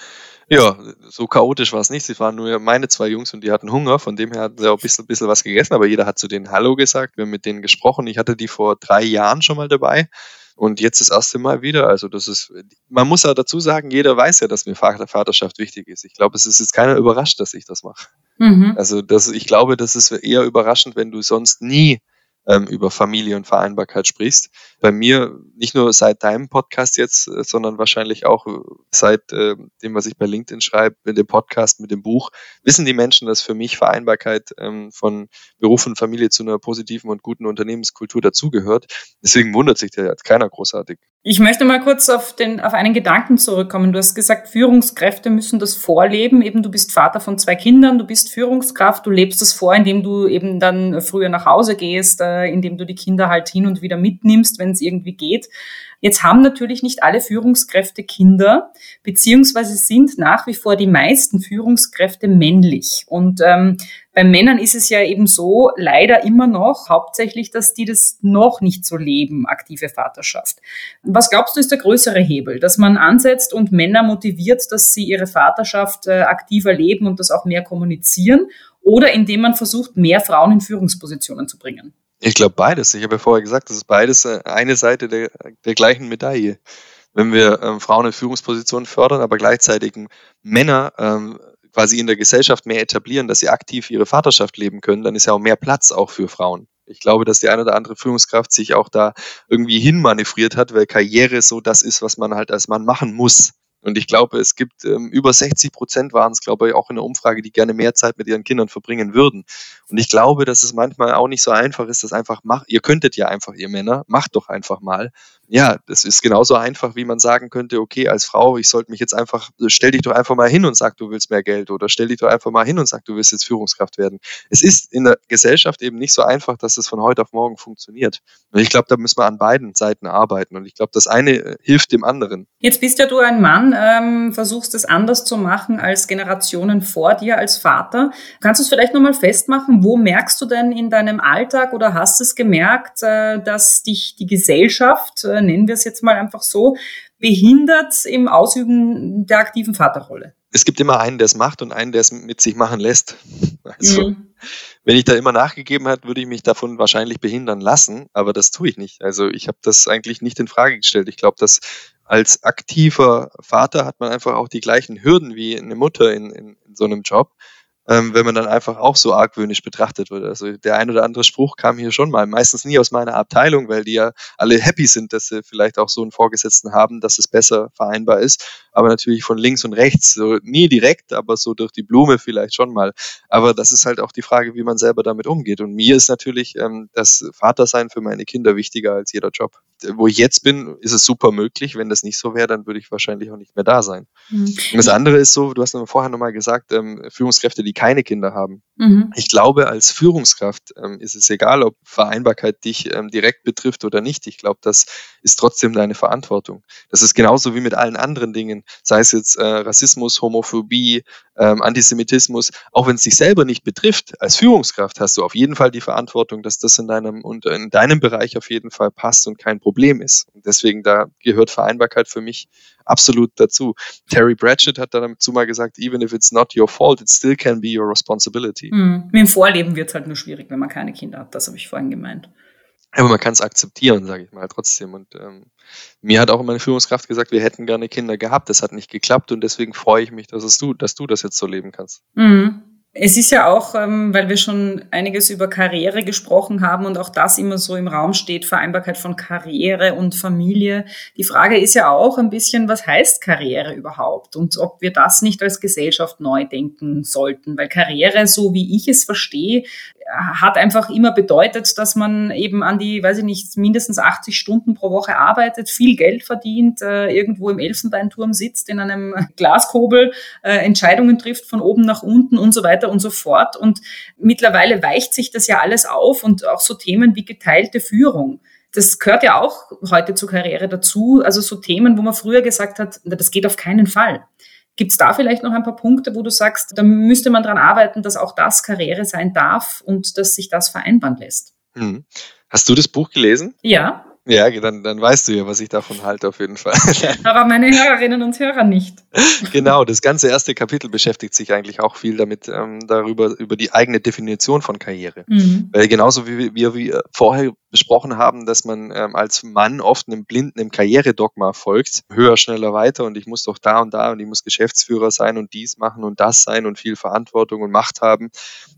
Ja, so chaotisch war es nicht. Es waren nur meine zwei Jungs und die hatten Hunger. Von dem her hatten sie auch ein bisschen, bisschen was gegessen, aber jeder hat zu denen Hallo gesagt. Wir haben mit denen gesprochen. Ich hatte die vor drei Jahren schon mal dabei und jetzt das erste Mal wieder. Also das ist, man muss ja dazu sagen, jeder weiß ja, dass mir Vaterschaft wichtig ist. Ich glaube, es ist jetzt keiner überrascht, dass ich das mache. Mhm. Also das, ich glaube, das ist eher überraschend, wenn du sonst nie ähm, über Familie und Vereinbarkeit sprichst. Bei mir, nicht nur seit deinem Podcast jetzt, äh, sondern wahrscheinlich auch äh, seit äh, dem, was ich bei LinkedIn schreibe, mit dem Podcast, mit dem Buch, wissen die Menschen, dass für mich Vereinbarkeit ähm, von Beruf und Familie zu einer positiven und guten Unternehmenskultur dazugehört. Deswegen wundert sich der jetzt keiner großartig. Ich möchte mal kurz auf, den, auf einen Gedanken zurückkommen. Du hast gesagt, Führungskräfte müssen das vorleben. Eben, du bist Vater von zwei Kindern, du bist Führungskraft, du lebst das vor, indem du eben dann früher nach Hause gehst, äh, indem du die Kinder halt hin und wieder mitnimmst, wenn es irgendwie geht. Jetzt haben natürlich nicht alle Führungskräfte Kinder, beziehungsweise sind nach wie vor die meisten Führungskräfte männlich. Und ähm, bei Männern ist es ja eben so, leider immer noch, hauptsächlich, dass die das noch nicht so leben, aktive Vaterschaft. Was glaubst du, ist der größere Hebel, dass man ansetzt und Männer motiviert, dass sie ihre Vaterschaft äh, aktiver leben und das auch mehr kommunizieren? Oder indem man versucht, mehr Frauen in Führungspositionen zu bringen? Ich glaube beides. Ich habe ja vorher gesagt, das ist beides äh, eine Seite der, der gleichen Medaille. wenn wir ähm, Frauen in Führungspositionen fördern, aber gleichzeitig Männer ähm, quasi in der Gesellschaft mehr etablieren, dass sie aktiv ihre Vaterschaft leben können, dann ist ja auch mehr Platz auch für Frauen. Ich glaube, dass die eine oder andere Führungskraft sich auch da irgendwie hinmanövriert hat, weil Karriere so das ist, was man halt als Mann machen muss. Und ich glaube, es gibt ähm, über 60 Prozent waren es, glaube ich, auch in der Umfrage, die gerne mehr Zeit mit ihren Kindern verbringen würden. Und ich glaube, dass es manchmal auch nicht so einfach ist, das einfach macht. Ihr könntet ja einfach, ihr Männer, macht doch einfach mal ja, das ist genauso einfach, wie man sagen könnte, okay, als Frau, ich sollte mich jetzt einfach, stell dich doch einfach mal hin und sag, du willst mehr Geld oder stell dich doch einfach mal hin und sag, du willst jetzt Führungskraft werden. Es ist in der Gesellschaft eben nicht so einfach, dass es von heute auf morgen funktioniert. Und ich glaube, da müssen wir an beiden Seiten arbeiten. Und ich glaube, das eine äh, hilft dem anderen. Jetzt bist ja du ein Mann, ähm, versuchst es anders zu machen als Generationen vor dir als Vater. Kannst du es vielleicht nochmal festmachen? Wo merkst du denn in deinem Alltag oder hast es gemerkt, äh, dass dich die Gesellschaft äh, nennen wir es jetzt mal einfach so, behindert im Ausüben der aktiven Vaterrolle? Es gibt immer einen, der es macht und einen, der es mit sich machen lässt. Also, mhm. wenn ich da immer nachgegeben hätte, würde ich mich davon wahrscheinlich behindern lassen, aber das tue ich nicht. Also ich habe das eigentlich nicht in Frage gestellt. Ich glaube, dass als aktiver Vater hat man einfach auch die gleichen Hürden wie eine Mutter in, in, in so einem Job ähm, wenn man dann einfach auch so argwöhnisch betrachtet wird. Also der ein oder andere Spruch kam hier schon mal, meistens nie aus meiner Abteilung, weil die ja alle happy sind, dass sie vielleicht auch so einen Vorgesetzten haben, dass es besser vereinbar ist. Aber natürlich von links und rechts, so nie direkt, aber so durch die Blume vielleicht schon mal. Aber das ist halt auch die Frage, wie man selber damit umgeht. Und mir ist natürlich ähm, das Vatersein für meine Kinder wichtiger als jeder Job. Wo ich jetzt bin, ist es super möglich. Wenn das nicht so wäre, dann würde ich wahrscheinlich auch nicht mehr da sein. Mhm. Und das andere ist so, du hast vorher nochmal gesagt, ähm, Führungskräfte, die keine Kinder haben. Mhm. Ich glaube, als Führungskraft ähm, ist es egal, ob Vereinbarkeit dich ähm, direkt betrifft oder nicht. Ich glaube, das ist trotzdem deine Verantwortung. Das ist genauso wie mit allen anderen Dingen, sei es jetzt äh, Rassismus, Homophobie, ähm, Antisemitismus, auch wenn es dich selber nicht betrifft, als Führungskraft hast du auf jeden Fall die Verantwortung, dass das in deinem und in deinem Bereich auf jeden Fall passt und kein Problem ist. Und deswegen da gehört Vereinbarkeit für mich absolut dazu. Terry Pratchett hat dazu mal gesagt, even if it's not your fault, it still can be your responsibility. Mhm. Mit dem Vorleben wird es halt nur schwierig, wenn man keine Kinder hat. Das habe ich vorhin gemeint. Aber man kann es akzeptieren, sage ich mal, trotzdem. Und ähm, mir hat auch meine Führungskraft gesagt, wir hätten gerne Kinder gehabt. Das hat nicht geklappt und deswegen freue ich mich, dass, es du, dass du das jetzt so leben kannst. Mhm. Es ist ja auch, ähm, weil wir schon einiges über Karriere gesprochen haben und auch das immer so im Raum steht, Vereinbarkeit von Karriere und Familie. Die Frage ist ja auch ein bisschen, was heißt Karriere überhaupt und ob wir das nicht als Gesellschaft neu denken sollten, weil Karriere, so wie ich es verstehe, hat einfach immer bedeutet, dass man eben an die, weiß ich nicht, mindestens 80 Stunden pro Woche arbeitet, viel Geld verdient, äh, irgendwo im Elfenbeinturm sitzt, in einem Glaskobel äh, Entscheidungen trifft von oben nach unten und so weiter und so fort. Und mittlerweile weicht sich das ja alles auf und auch so Themen wie geteilte Führung. Das gehört ja auch heute zur Karriere dazu. Also so Themen, wo man früher gesagt hat, das geht auf keinen Fall. Gibt es da vielleicht noch ein paar Punkte, wo du sagst, da müsste man daran arbeiten, dass auch das Karriere sein darf und dass sich das vereinbaren lässt? Hm. Hast du das Buch gelesen? Ja. Ja, dann, dann weißt du ja, was ich davon halte, auf jeden Fall. Aber meine Hörerinnen und Hörer nicht. Genau, das ganze erste Kapitel beschäftigt sich eigentlich auch viel damit, ähm, darüber, über die eigene Definition von Karriere. Mhm. Weil genauso wie wir, wie wir vorher besprochen haben, dass man ähm, als Mann oft einem blinden im Karrieredogma folgt, höher, schneller, weiter und ich muss doch da und da und ich muss Geschäftsführer sein und dies machen und das sein und viel Verantwortung und Macht haben.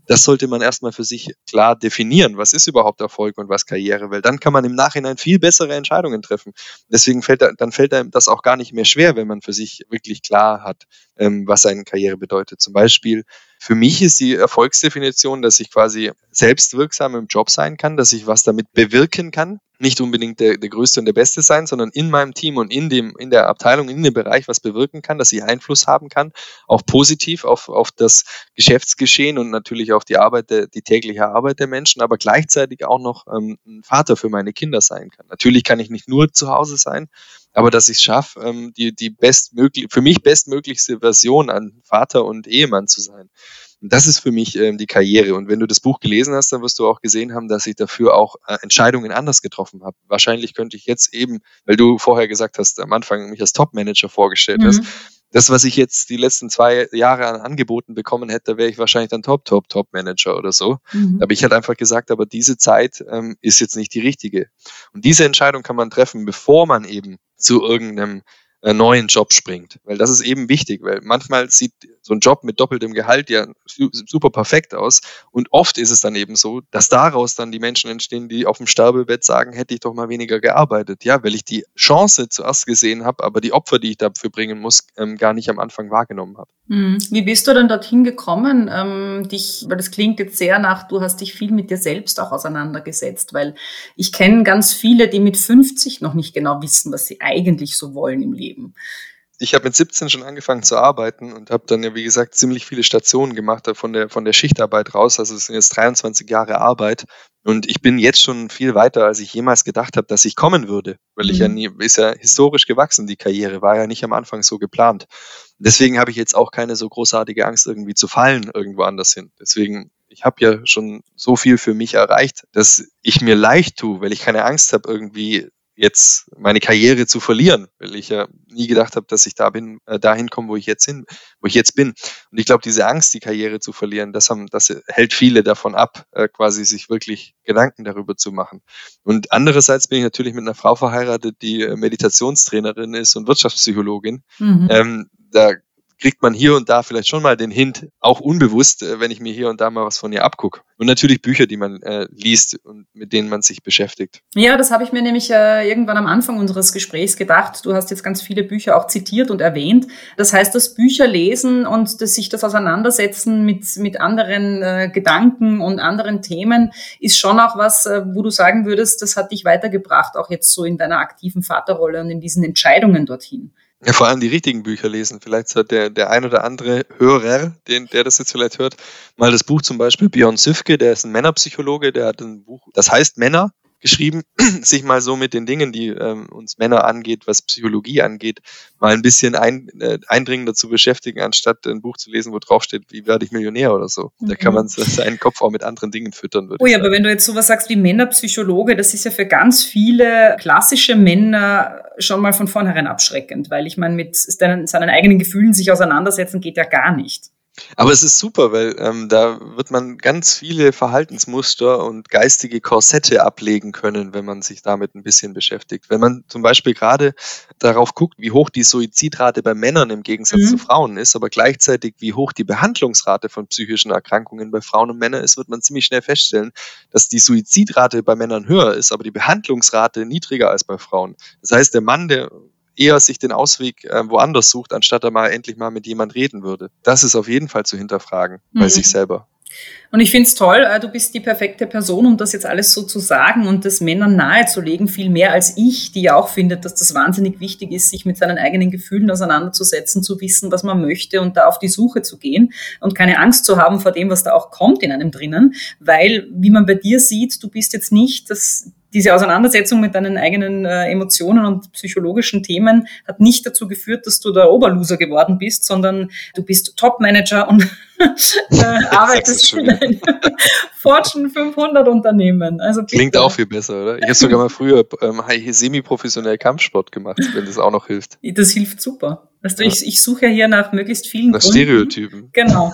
Das sollte man erstmal für sich klar definieren. Was ist überhaupt Erfolg und was Karriere? Weil dann kann man im Nachhinein viel bessere Entscheidungen treffen. Deswegen fällt dann fällt einem das auch gar nicht mehr schwer, wenn man für sich wirklich klar hat, ähm, was eine Karriere bedeutet. Zum Beispiel für mich ist die Erfolgsdefinition, dass ich quasi selbstwirksam im Job sein kann, dass ich was damit bewirken kann. Nicht unbedingt der, der Größte und der Beste sein, sondern in meinem Team und in dem, in der Abteilung, in dem Bereich was bewirken kann, dass ich Einfluss haben kann, auch positiv auf, auf das Geschäftsgeschehen und natürlich auf die Arbeit, der, die tägliche Arbeit der Menschen, aber gleichzeitig auch noch ähm, ein Vater für meine Kinder sein kann. Natürlich kann ich nicht nur zu Hause sein, aber dass ich es schaffe, ähm, die, die bestmöglich, für mich bestmöglichste Version an Vater und Ehemann zu sein. Und das ist für mich ähm, die Karriere. Und wenn du das Buch gelesen hast, dann wirst du auch gesehen haben, dass ich dafür auch äh, Entscheidungen anders getroffen habe. Wahrscheinlich könnte ich jetzt eben, weil du vorher gesagt hast, am Anfang mich als Top-Manager vorgestellt mhm. hast, das, was ich jetzt die letzten zwei Jahre an Angeboten bekommen hätte, wäre ich wahrscheinlich dann Top, Top, Top Manager oder so. Mhm. Aber ich hätte einfach gesagt, aber diese Zeit ähm, ist jetzt nicht die richtige. Und diese Entscheidung kann man treffen, bevor man eben zu irgendeinem äh, neuen Job springt. Weil das ist eben wichtig, weil manchmal sieht so ein Job mit doppeltem Gehalt ja super perfekt aus. Und oft ist es dann eben so, dass daraus dann die Menschen entstehen, die auf dem Sterbebett sagen, hätte ich doch mal weniger gearbeitet. Ja, weil ich die Chance zuerst gesehen habe, aber die Opfer, die ich dafür bringen muss, ähm, gar nicht am Anfang wahrgenommen habe. Hm. Wie bist du denn dorthin gekommen, ähm, dich, weil das klingt jetzt sehr nach, du hast dich viel mit dir selbst auch auseinandergesetzt, weil ich kenne ganz viele, die mit 50 noch nicht genau wissen, was sie eigentlich so wollen im Leben ich habe mit 17 schon angefangen zu arbeiten und habe dann ja, wie gesagt, ziemlich viele Stationen gemacht von der, von der Schichtarbeit raus. Also es sind jetzt 23 Jahre Arbeit. Und ich bin jetzt schon viel weiter, als ich jemals gedacht habe, dass ich kommen würde. Weil ich ja mhm. nie, ist ja historisch gewachsen, die Karriere, war ja nicht am Anfang so geplant. Deswegen habe ich jetzt auch keine so großartige Angst, irgendwie zu fallen irgendwo anders hin. Deswegen ich habe ja schon so viel für mich erreicht, dass ich mir leicht tue, weil ich keine Angst habe, irgendwie jetzt meine Karriere zu verlieren, weil ich ja nie gedacht habe, dass ich da bin, äh, dahin komme, wo ich jetzt hin, wo ich jetzt bin. Und ich glaube, diese Angst, die Karriere zu verlieren, das haben, das hält viele davon ab, äh, quasi sich wirklich Gedanken darüber zu machen. Und andererseits bin ich natürlich mit einer Frau verheiratet, die äh, Meditationstrainerin ist und Wirtschaftspsychologin. Mhm. Ähm, da kriegt man hier und da vielleicht schon mal den Hint, auch unbewusst, äh, wenn ich mir hier und da mal was von ihr abgucke. Und natürlich Bücher, die man äh, liest und mit denen man sich beschäftigt. Ja, das habe ich mir nämlich äh, irgendwann am Anfang unseres Gesprächs gedacht. Du hast jetzt ganz viele Bücher auch zitiert und erwähnt. Das heißt, das Bücher lesen und das, sich das Auseinandersetzen mit, mit anderen äh, Gedanken und anderen Themen ist schon auch was, äh, wo du sagen würdest, das hat dich weitergebracht, auch jetzt so in deiner aktiven Vaterrolle und in diesen Entscheidungen dorthin. Ja, vor allem die richtigen Bücher lesen. Vielleicht sollte der, der ein oder andere Hörer, den, der das jetzt vielleicht hört, mal das Buch zum Beispiel Björn Süfke, der ist ein Männerpsychologe, der hat ein Buch, das heißt Männer, geschrieben, sich mal so mit den Dingen, die ähm, uns Männer angeht, was Psychologie angeht, mal ein bisschen ein, äh, eindringender zu beschäftigen, anstatt ein Buch zu lesen, wo drauf steht, wie werde ich Millionär oder so. Mhm. Da kann man seinen Kopf auch mit anderen Dingen füttern. Oh ja, aber wenn du jetzt sowas sagst wie Männerpsychologe, das ist ja für ganz viele klassische Männer schon mal von vornherein abschreckend, weil ich meine, mit seinen, seinen eigenen Gefühlen sich auseinandersetzen geht ja gar nicht. Aber es ist super, weil ähm, da wird man ganz viele Verhaltensmuster und geistige Korsette ablegen können, wenn man sich damit ein bisschen beschäftigt. Wenn man zum Beispiel gerade darauf guckt, wie hoch die Suizidrate bei Männern im Gegensatz mhm. zu Frauen ist, aber gleichzeitig wie hoch die Behandlungsrate von psychischen Erkrankungen bei Frauen und Männern ist, wird man ziemlich schnell feststellen, dass die Suizidrate bei Männern höher ist, aber die Behandlungsrate niedriger als bei Frauen. Das heißt, der Mann, der eher sich den Ausweg äh, woanders sucht, anstatt er mal endlich mal mit jemand reden würde. Das ist auf jeden Fall zu hinterfragen mhm. bei sich selber. Und ich finde es toll, äh, du bist die perfekte Person, um das jetzt alles so zu sagen und das Männern nahezulegen, viel mehr als ich, die ja auch findet, dass das wahnsinnig wichtig ist, sich mit seinen eigenen Gefühlen auseinanderzusetzen, zu wissen, was man möchte und da auf die Suche zu gehen und keine Angst zu haben vor dem, was da auch kommt in einem drinnen, weil, wie man bei dir sieht, du bist jetzt nicht das diese Auseinandersetzung mit deinen eigenen äh, Emotionen und psychologischen Themen hat nicht dazu geführt, dass du der Oberloser geworden bist, sondern du bist Top-Manager und äh, arbeitest in einem Fortune 500 Unternehmen. Also Klingt auch viel besser, oder? Ich habe sogar mal früher ähm, semi-professionell Kampfsport gemacht, wenn das auch noch hilft. Das hilft super. Weißt du, ja. ich, ich suche ja hier nach möglichst vielen nach Gründen. Stereotypen. Genau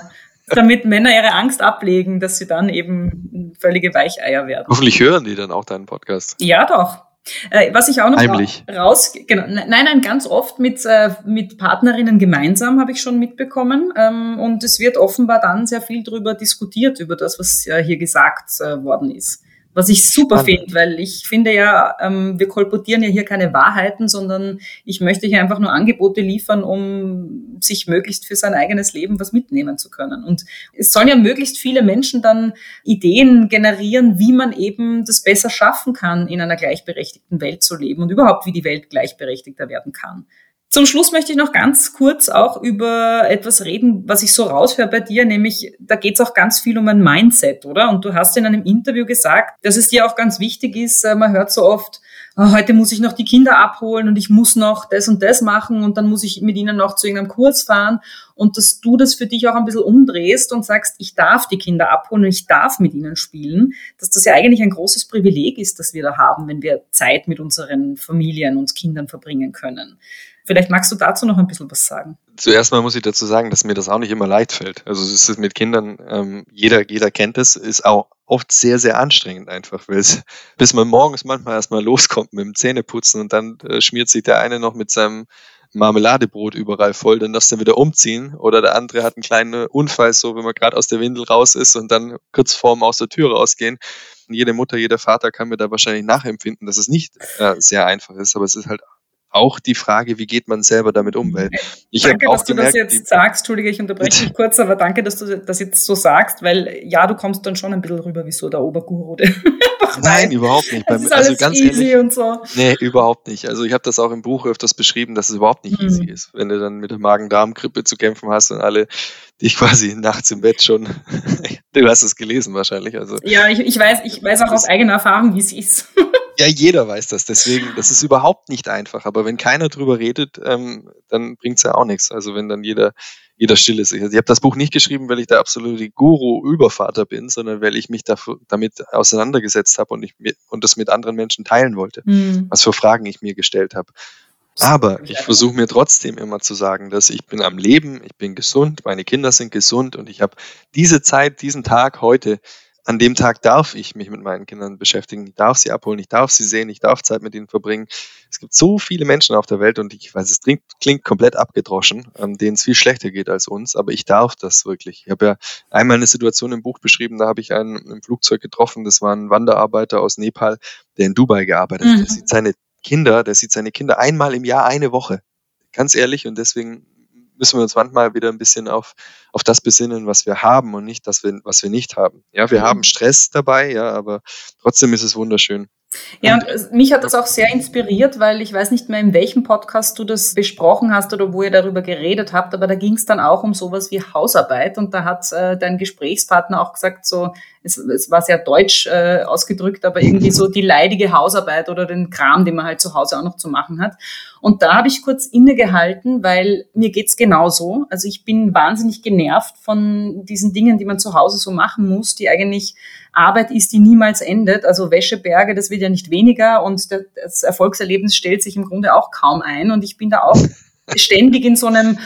damit Männer ihre Angst ablegen, dass sie dann eben völlige Weicheier werden. Hoffentlich hören die dann auch deinen Podcast. Ja, doch. Äh, was ich auch noch Heimlich. raus, genau, nein, nein, ganz oft mit, äh, mit Partnerinnen gemeinsam habe ich schon mitbekommen. Ähm, und es wird offenbar dann sehr viel darüber diskutiert, über das, was äh, hier gesagt äh, worden ist. Was ich super finde, weil ich finde ja, ähm, wir kolportieren ja hier keine Wahrheiten, sondern ich möchte hier einfach nur Angebote liefern, um sich möglichst für sein eigenes Leben was mitnehmen zu können. Und es sollen ja möglichst viele Menschen dann Ideen generieren, wie man eben das besser schaffen kann, in einer gleichberechtigten Welt zu leben und überhaupt, wie die Welt gleichberechtigter werden kann. Zum Schluss möchte ich noch ganz kurz auch über etwas reden, was ich so raushöre bei dir, nämlich da geht es auch ganz viel um ein Mindset, oder? Und du hast in einem Interview gesagt, dass es dir auch ganz wichtig ist, äh, man hört so oft, oh, heute muss ich noch die Kinder abholen und ich muss noch das und das machen und dann muss ich mit ihnen noch zu irgendeinem Kurs fahren und dass du das für dich auch ein bisschen umdrehst und sagst, ich darf die Kinder abholen und ich darf mit ihnen spielen, dass das ja eigentlich ein großes Privileg ist, das wir da haben, wenn wir Zeit mit unseren Familien und Kindern verbringen können. Vielleicht magst du dazu noch ein bisschen was sagen. Zuerst mal muss ich dazu sagen, dass mir das auch nicht immer leicht fällt. Also es ist mit Kindern, ähm, jeder, jeder kennt es, ist auch oft sehr, sehr anstrengend einfach, weil es, bis man morgens manchmal erstmal loskommt mit dem Zähneputzen und dann äh, schmiert sich der eine noch mit seinem Marmeladebrot überall voll, dann darfst du wieder umziehen. Oder der andere hat einen kleinen Unfall, so wenn man gerade aus der Windel raus ist und dann kurz vorm aus der Tür rausgehen. Und jede Mutter, jeder Vater kann mir da wahrscheinlich nachempfinden, dass es nicht äh, sehr einfach ist, aber es ist halt auch die Frage, wie geht man selber damit um? Weil ich danke, auch dass gemerkt, du das jetzt sagst. Entschuldige, ich unterbreche dich kurz, aber danke, dass du das jetzt so sagst, weil ja, du kommst dann schon ein bisschen rüber wie so der Oberguru. Nein, überhaupt nicht. Das ist also ganz easy ehrlich, und so. Nee, überhaupt nicht. Also ich habe das auch im Buch öfters beschrieben, dass es überhaupt nicht mhm. easy ist. Wenn du dann mit der Magen-Darm-Grippe zu kämpfen hast und alle dich quasi nachts im Bett schon. du hast es gelesen wahrscheinlich. Also ja, ich, ich weiß, ich weiß auch aus eigener Erfahrung, wie es ist. Ja, jeder weiß das. Deswegen, das ist überhaupt nicht einfach. Aber wenn keiner drüber redet, ähm, dann bringt's ja auch nichts. Also wenn dann jeder, jeder still ist. Ich, ich habe das Buch nicht geschrieben, weil ich der absolute Guru-Übervater bin, sondern weil ich mich dafür, damit auseinandergesetzt habe und ich und das mit anderen Menschen teilen wollte, mhm. was für Fragen ich mir gestellt habe. Aber ich versuche mir trotzdem immer zu sagen, dass ich bin am Leben, ich bin gesund, meine Kinder sind gesund und ich habe diese Zeit, diesen Tag heute an dem Tag darf ich mich mit meinen Kindern beschäftigen, ich darf sie abholen, ich darf sie sehen, ich darf Zeit mit ihnen verbringen. Es gibt so viele Menschen auf der Welt und ich weiß, es klingt, klingt komplett abgedroschen, ähm, denen es viel schlechter geht als uns, aber ich darf das wirklich. Ich habe ja einmal eine Situation im Buch beschrieben, da habe ich einen im Flugzeug getroffen, das war ein Wanderarbeiter aus Nepal, der in Dubai gearbeitet hat. Mhm. Der sieht seine Kinder, der sieht seine Kinder einmal im Jahr eine Woche. Ganz ehrlich und deswegen müssen wir uns manchmal wieder ein bisschen auf, auf das besinnen, was wir haben und nicht das, was wir nicht haben. Ja, wir mhm. haben Stress dabei, ja, aber trotzdem ist es wunderschön. Ja, und mich hat das auch sehr inspiriert, weil ich weiß nicht mehr, in welchem Podcast du das besprochen hast oder wo ihr darüber geredet habt, aber da ging es dann auch um sowas wie Hausarbeit und da hat äh, dein Gesprächspartner auch gesagt, so, es, es war sehr deutsch äh, ausgedrückt, aber irgendwie so die leidige Hausarbeit oder den Kram, den man halt zu Hause auch noch zu machen hat. Und da habe ich kurz innegehalten, weil mir geht's genauso. Also ich bin wahnsinnig genervt von diesen Dingen, die man zu Hause so machen muss, die eigentlich Arbeit ist, die niemals endet. Also Wäscheberge, das wird ja nicht weniger und das Erfolgserlebnis stellt sich im Grunde auch kaum ein. Und ich bin da auch ständig in so einem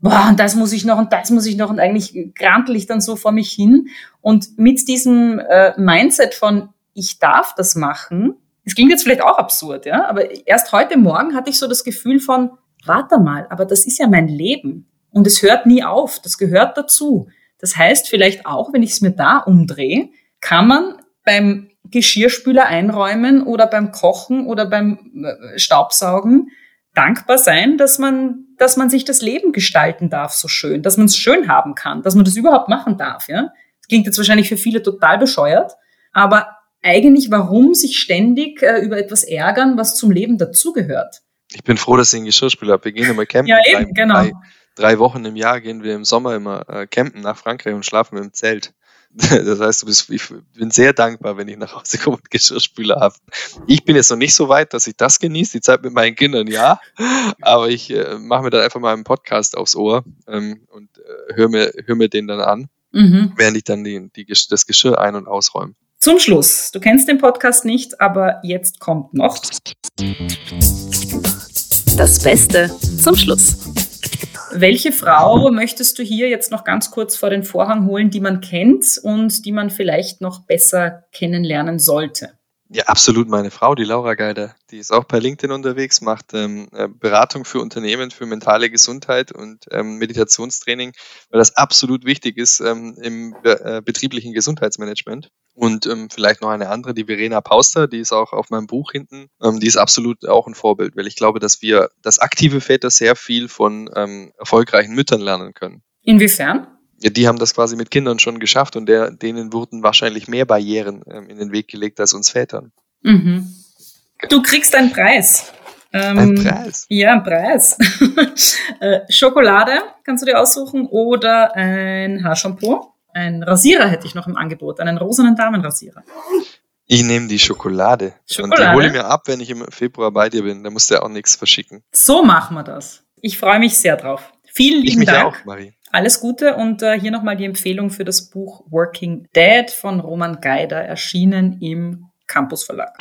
boah, und das muss ich noch und das muss ich noch und eigentlich grantel ich dann so vor mich hin. Und mit diesem äh, Mindset von ich darf das machen, es klingt jetzt vielleicht auch absurd, ja, aber erst heute Morgen hatte ich so das Gefühl von, warte mal, aber das ist ja mein Leben und es hört nie auf, das gehört dazu. Das heißt vielleicht auch, wenn ich es mir da umdrehe, kann man beim Geschirrspüler einräumen oder beim Kochen oder beim äh, Staubsaugen dankbar sein, dass man, dass man sich das Leben gestalten darf so schön, dass man es schön haben kann, dass man das überhaupt machen darf, ja. Das klingt jetzt wahrscheinlich für viele total bescheuert, aber eigentlich warum sich ständig äh, über etwas ärgern, was zum Leben dazugehört. Ich bin froh, dass ich einen Geschirrspüler habe. Wir gehen immer campen. ja, eben, drei, genau. Drei, drei, Wochen im Jahr gehen wir im Sommer immer äh, campen nach Frankreich und schlafen im Zelt. Das heißt, du bist, ich bin sehr dankbar, wenn ich nach Hause komme und Geschirrspüler habe. Ich bin jetzt noch nicht so weit, dass ich das genieße, die Zeit mit meinen Kindern, ja. Aber ich äh, mache mir dann einfach mal einen Podcast aufs Ohr ähm, und äh, höre mir, hör mir den dann an, mhm. während ich dann die, die, das Geschirr ein- und ausräume. Zum Schluss. Du kennst den Podcast nicht, aber jetzt kommt noch. Das Beste zum Schluss. Welche Frau möchtest du hier jetzt noch ganz kurz vor den Vorhang holen, die man kennt und die man vielleicht noch besser kennenlernen sollte? Ja, absolut meine Frau, die Laura Geider. Die ist auch bei LinkedIn unterwegs, macht ähm, äh, Beratung für Unternehmen für mentale Gesundheit und ähm, Meditationstraining, weil das absolut wichtig ist ähm, im äh, betrieblichen Gesundheitsmanagement. Und ähm, vielleicht noch eine andere, die Verena Pauster, die ist auch auf meinem Buch hinten. Ähm, die ist absolut auch ein Vorbild, weil ich glaube, dass wir, dass aktive Väter sehr viel von ähm, erfolgreichen Müttern lernen können. Inwiefern? Die haben das quasi mit Kindern schon geschafft und der, denen wurden wahrscheinlich mehr Barrieren ähm, in den Weg gelegt als uns Vätern. Mhm. Du kriegst einen Preis. Ähm, ein Preis? Ja, ein Preis. äh, Schokolade kannst du dir aussuchen oder ein Haarshampoo. Ein Rasierer hätte ich noch im Angebot, einen rosanen Damenrasierer. Ich nehme die Schokolade. Schokolade. Und die hole ich mir ab, wenn ich im Februar bei dir bin. Da musst du ja auch nichts verschicken. So machen wir das. Ich freue mich sehr drauf. Vielen lieben ich mich Dank. Auch, Marie. Alles Gute und äh, hier nochmal die Empfehlung für das Buch Working Dead von Roman Geider, erschienen im Campus Verlag.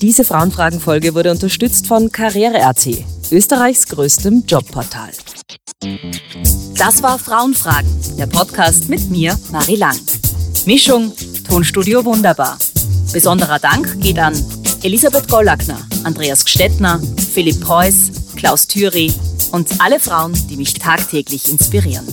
Diese Frauenfragen-Folge wurde unterstützt von Karriere.at, Österreichs größtem Jobportal. Das war Frauenfragen, der Podcast mit mir, Marie Lang. Mischung, Tonstudio Wunderbar. Besonderer Dank geht an Elisabeth Gollackner, Andreas Gstettner, Philipp Preuß, Klaus Thüry und alle Frauen, die mich tagtäglich inspirieren.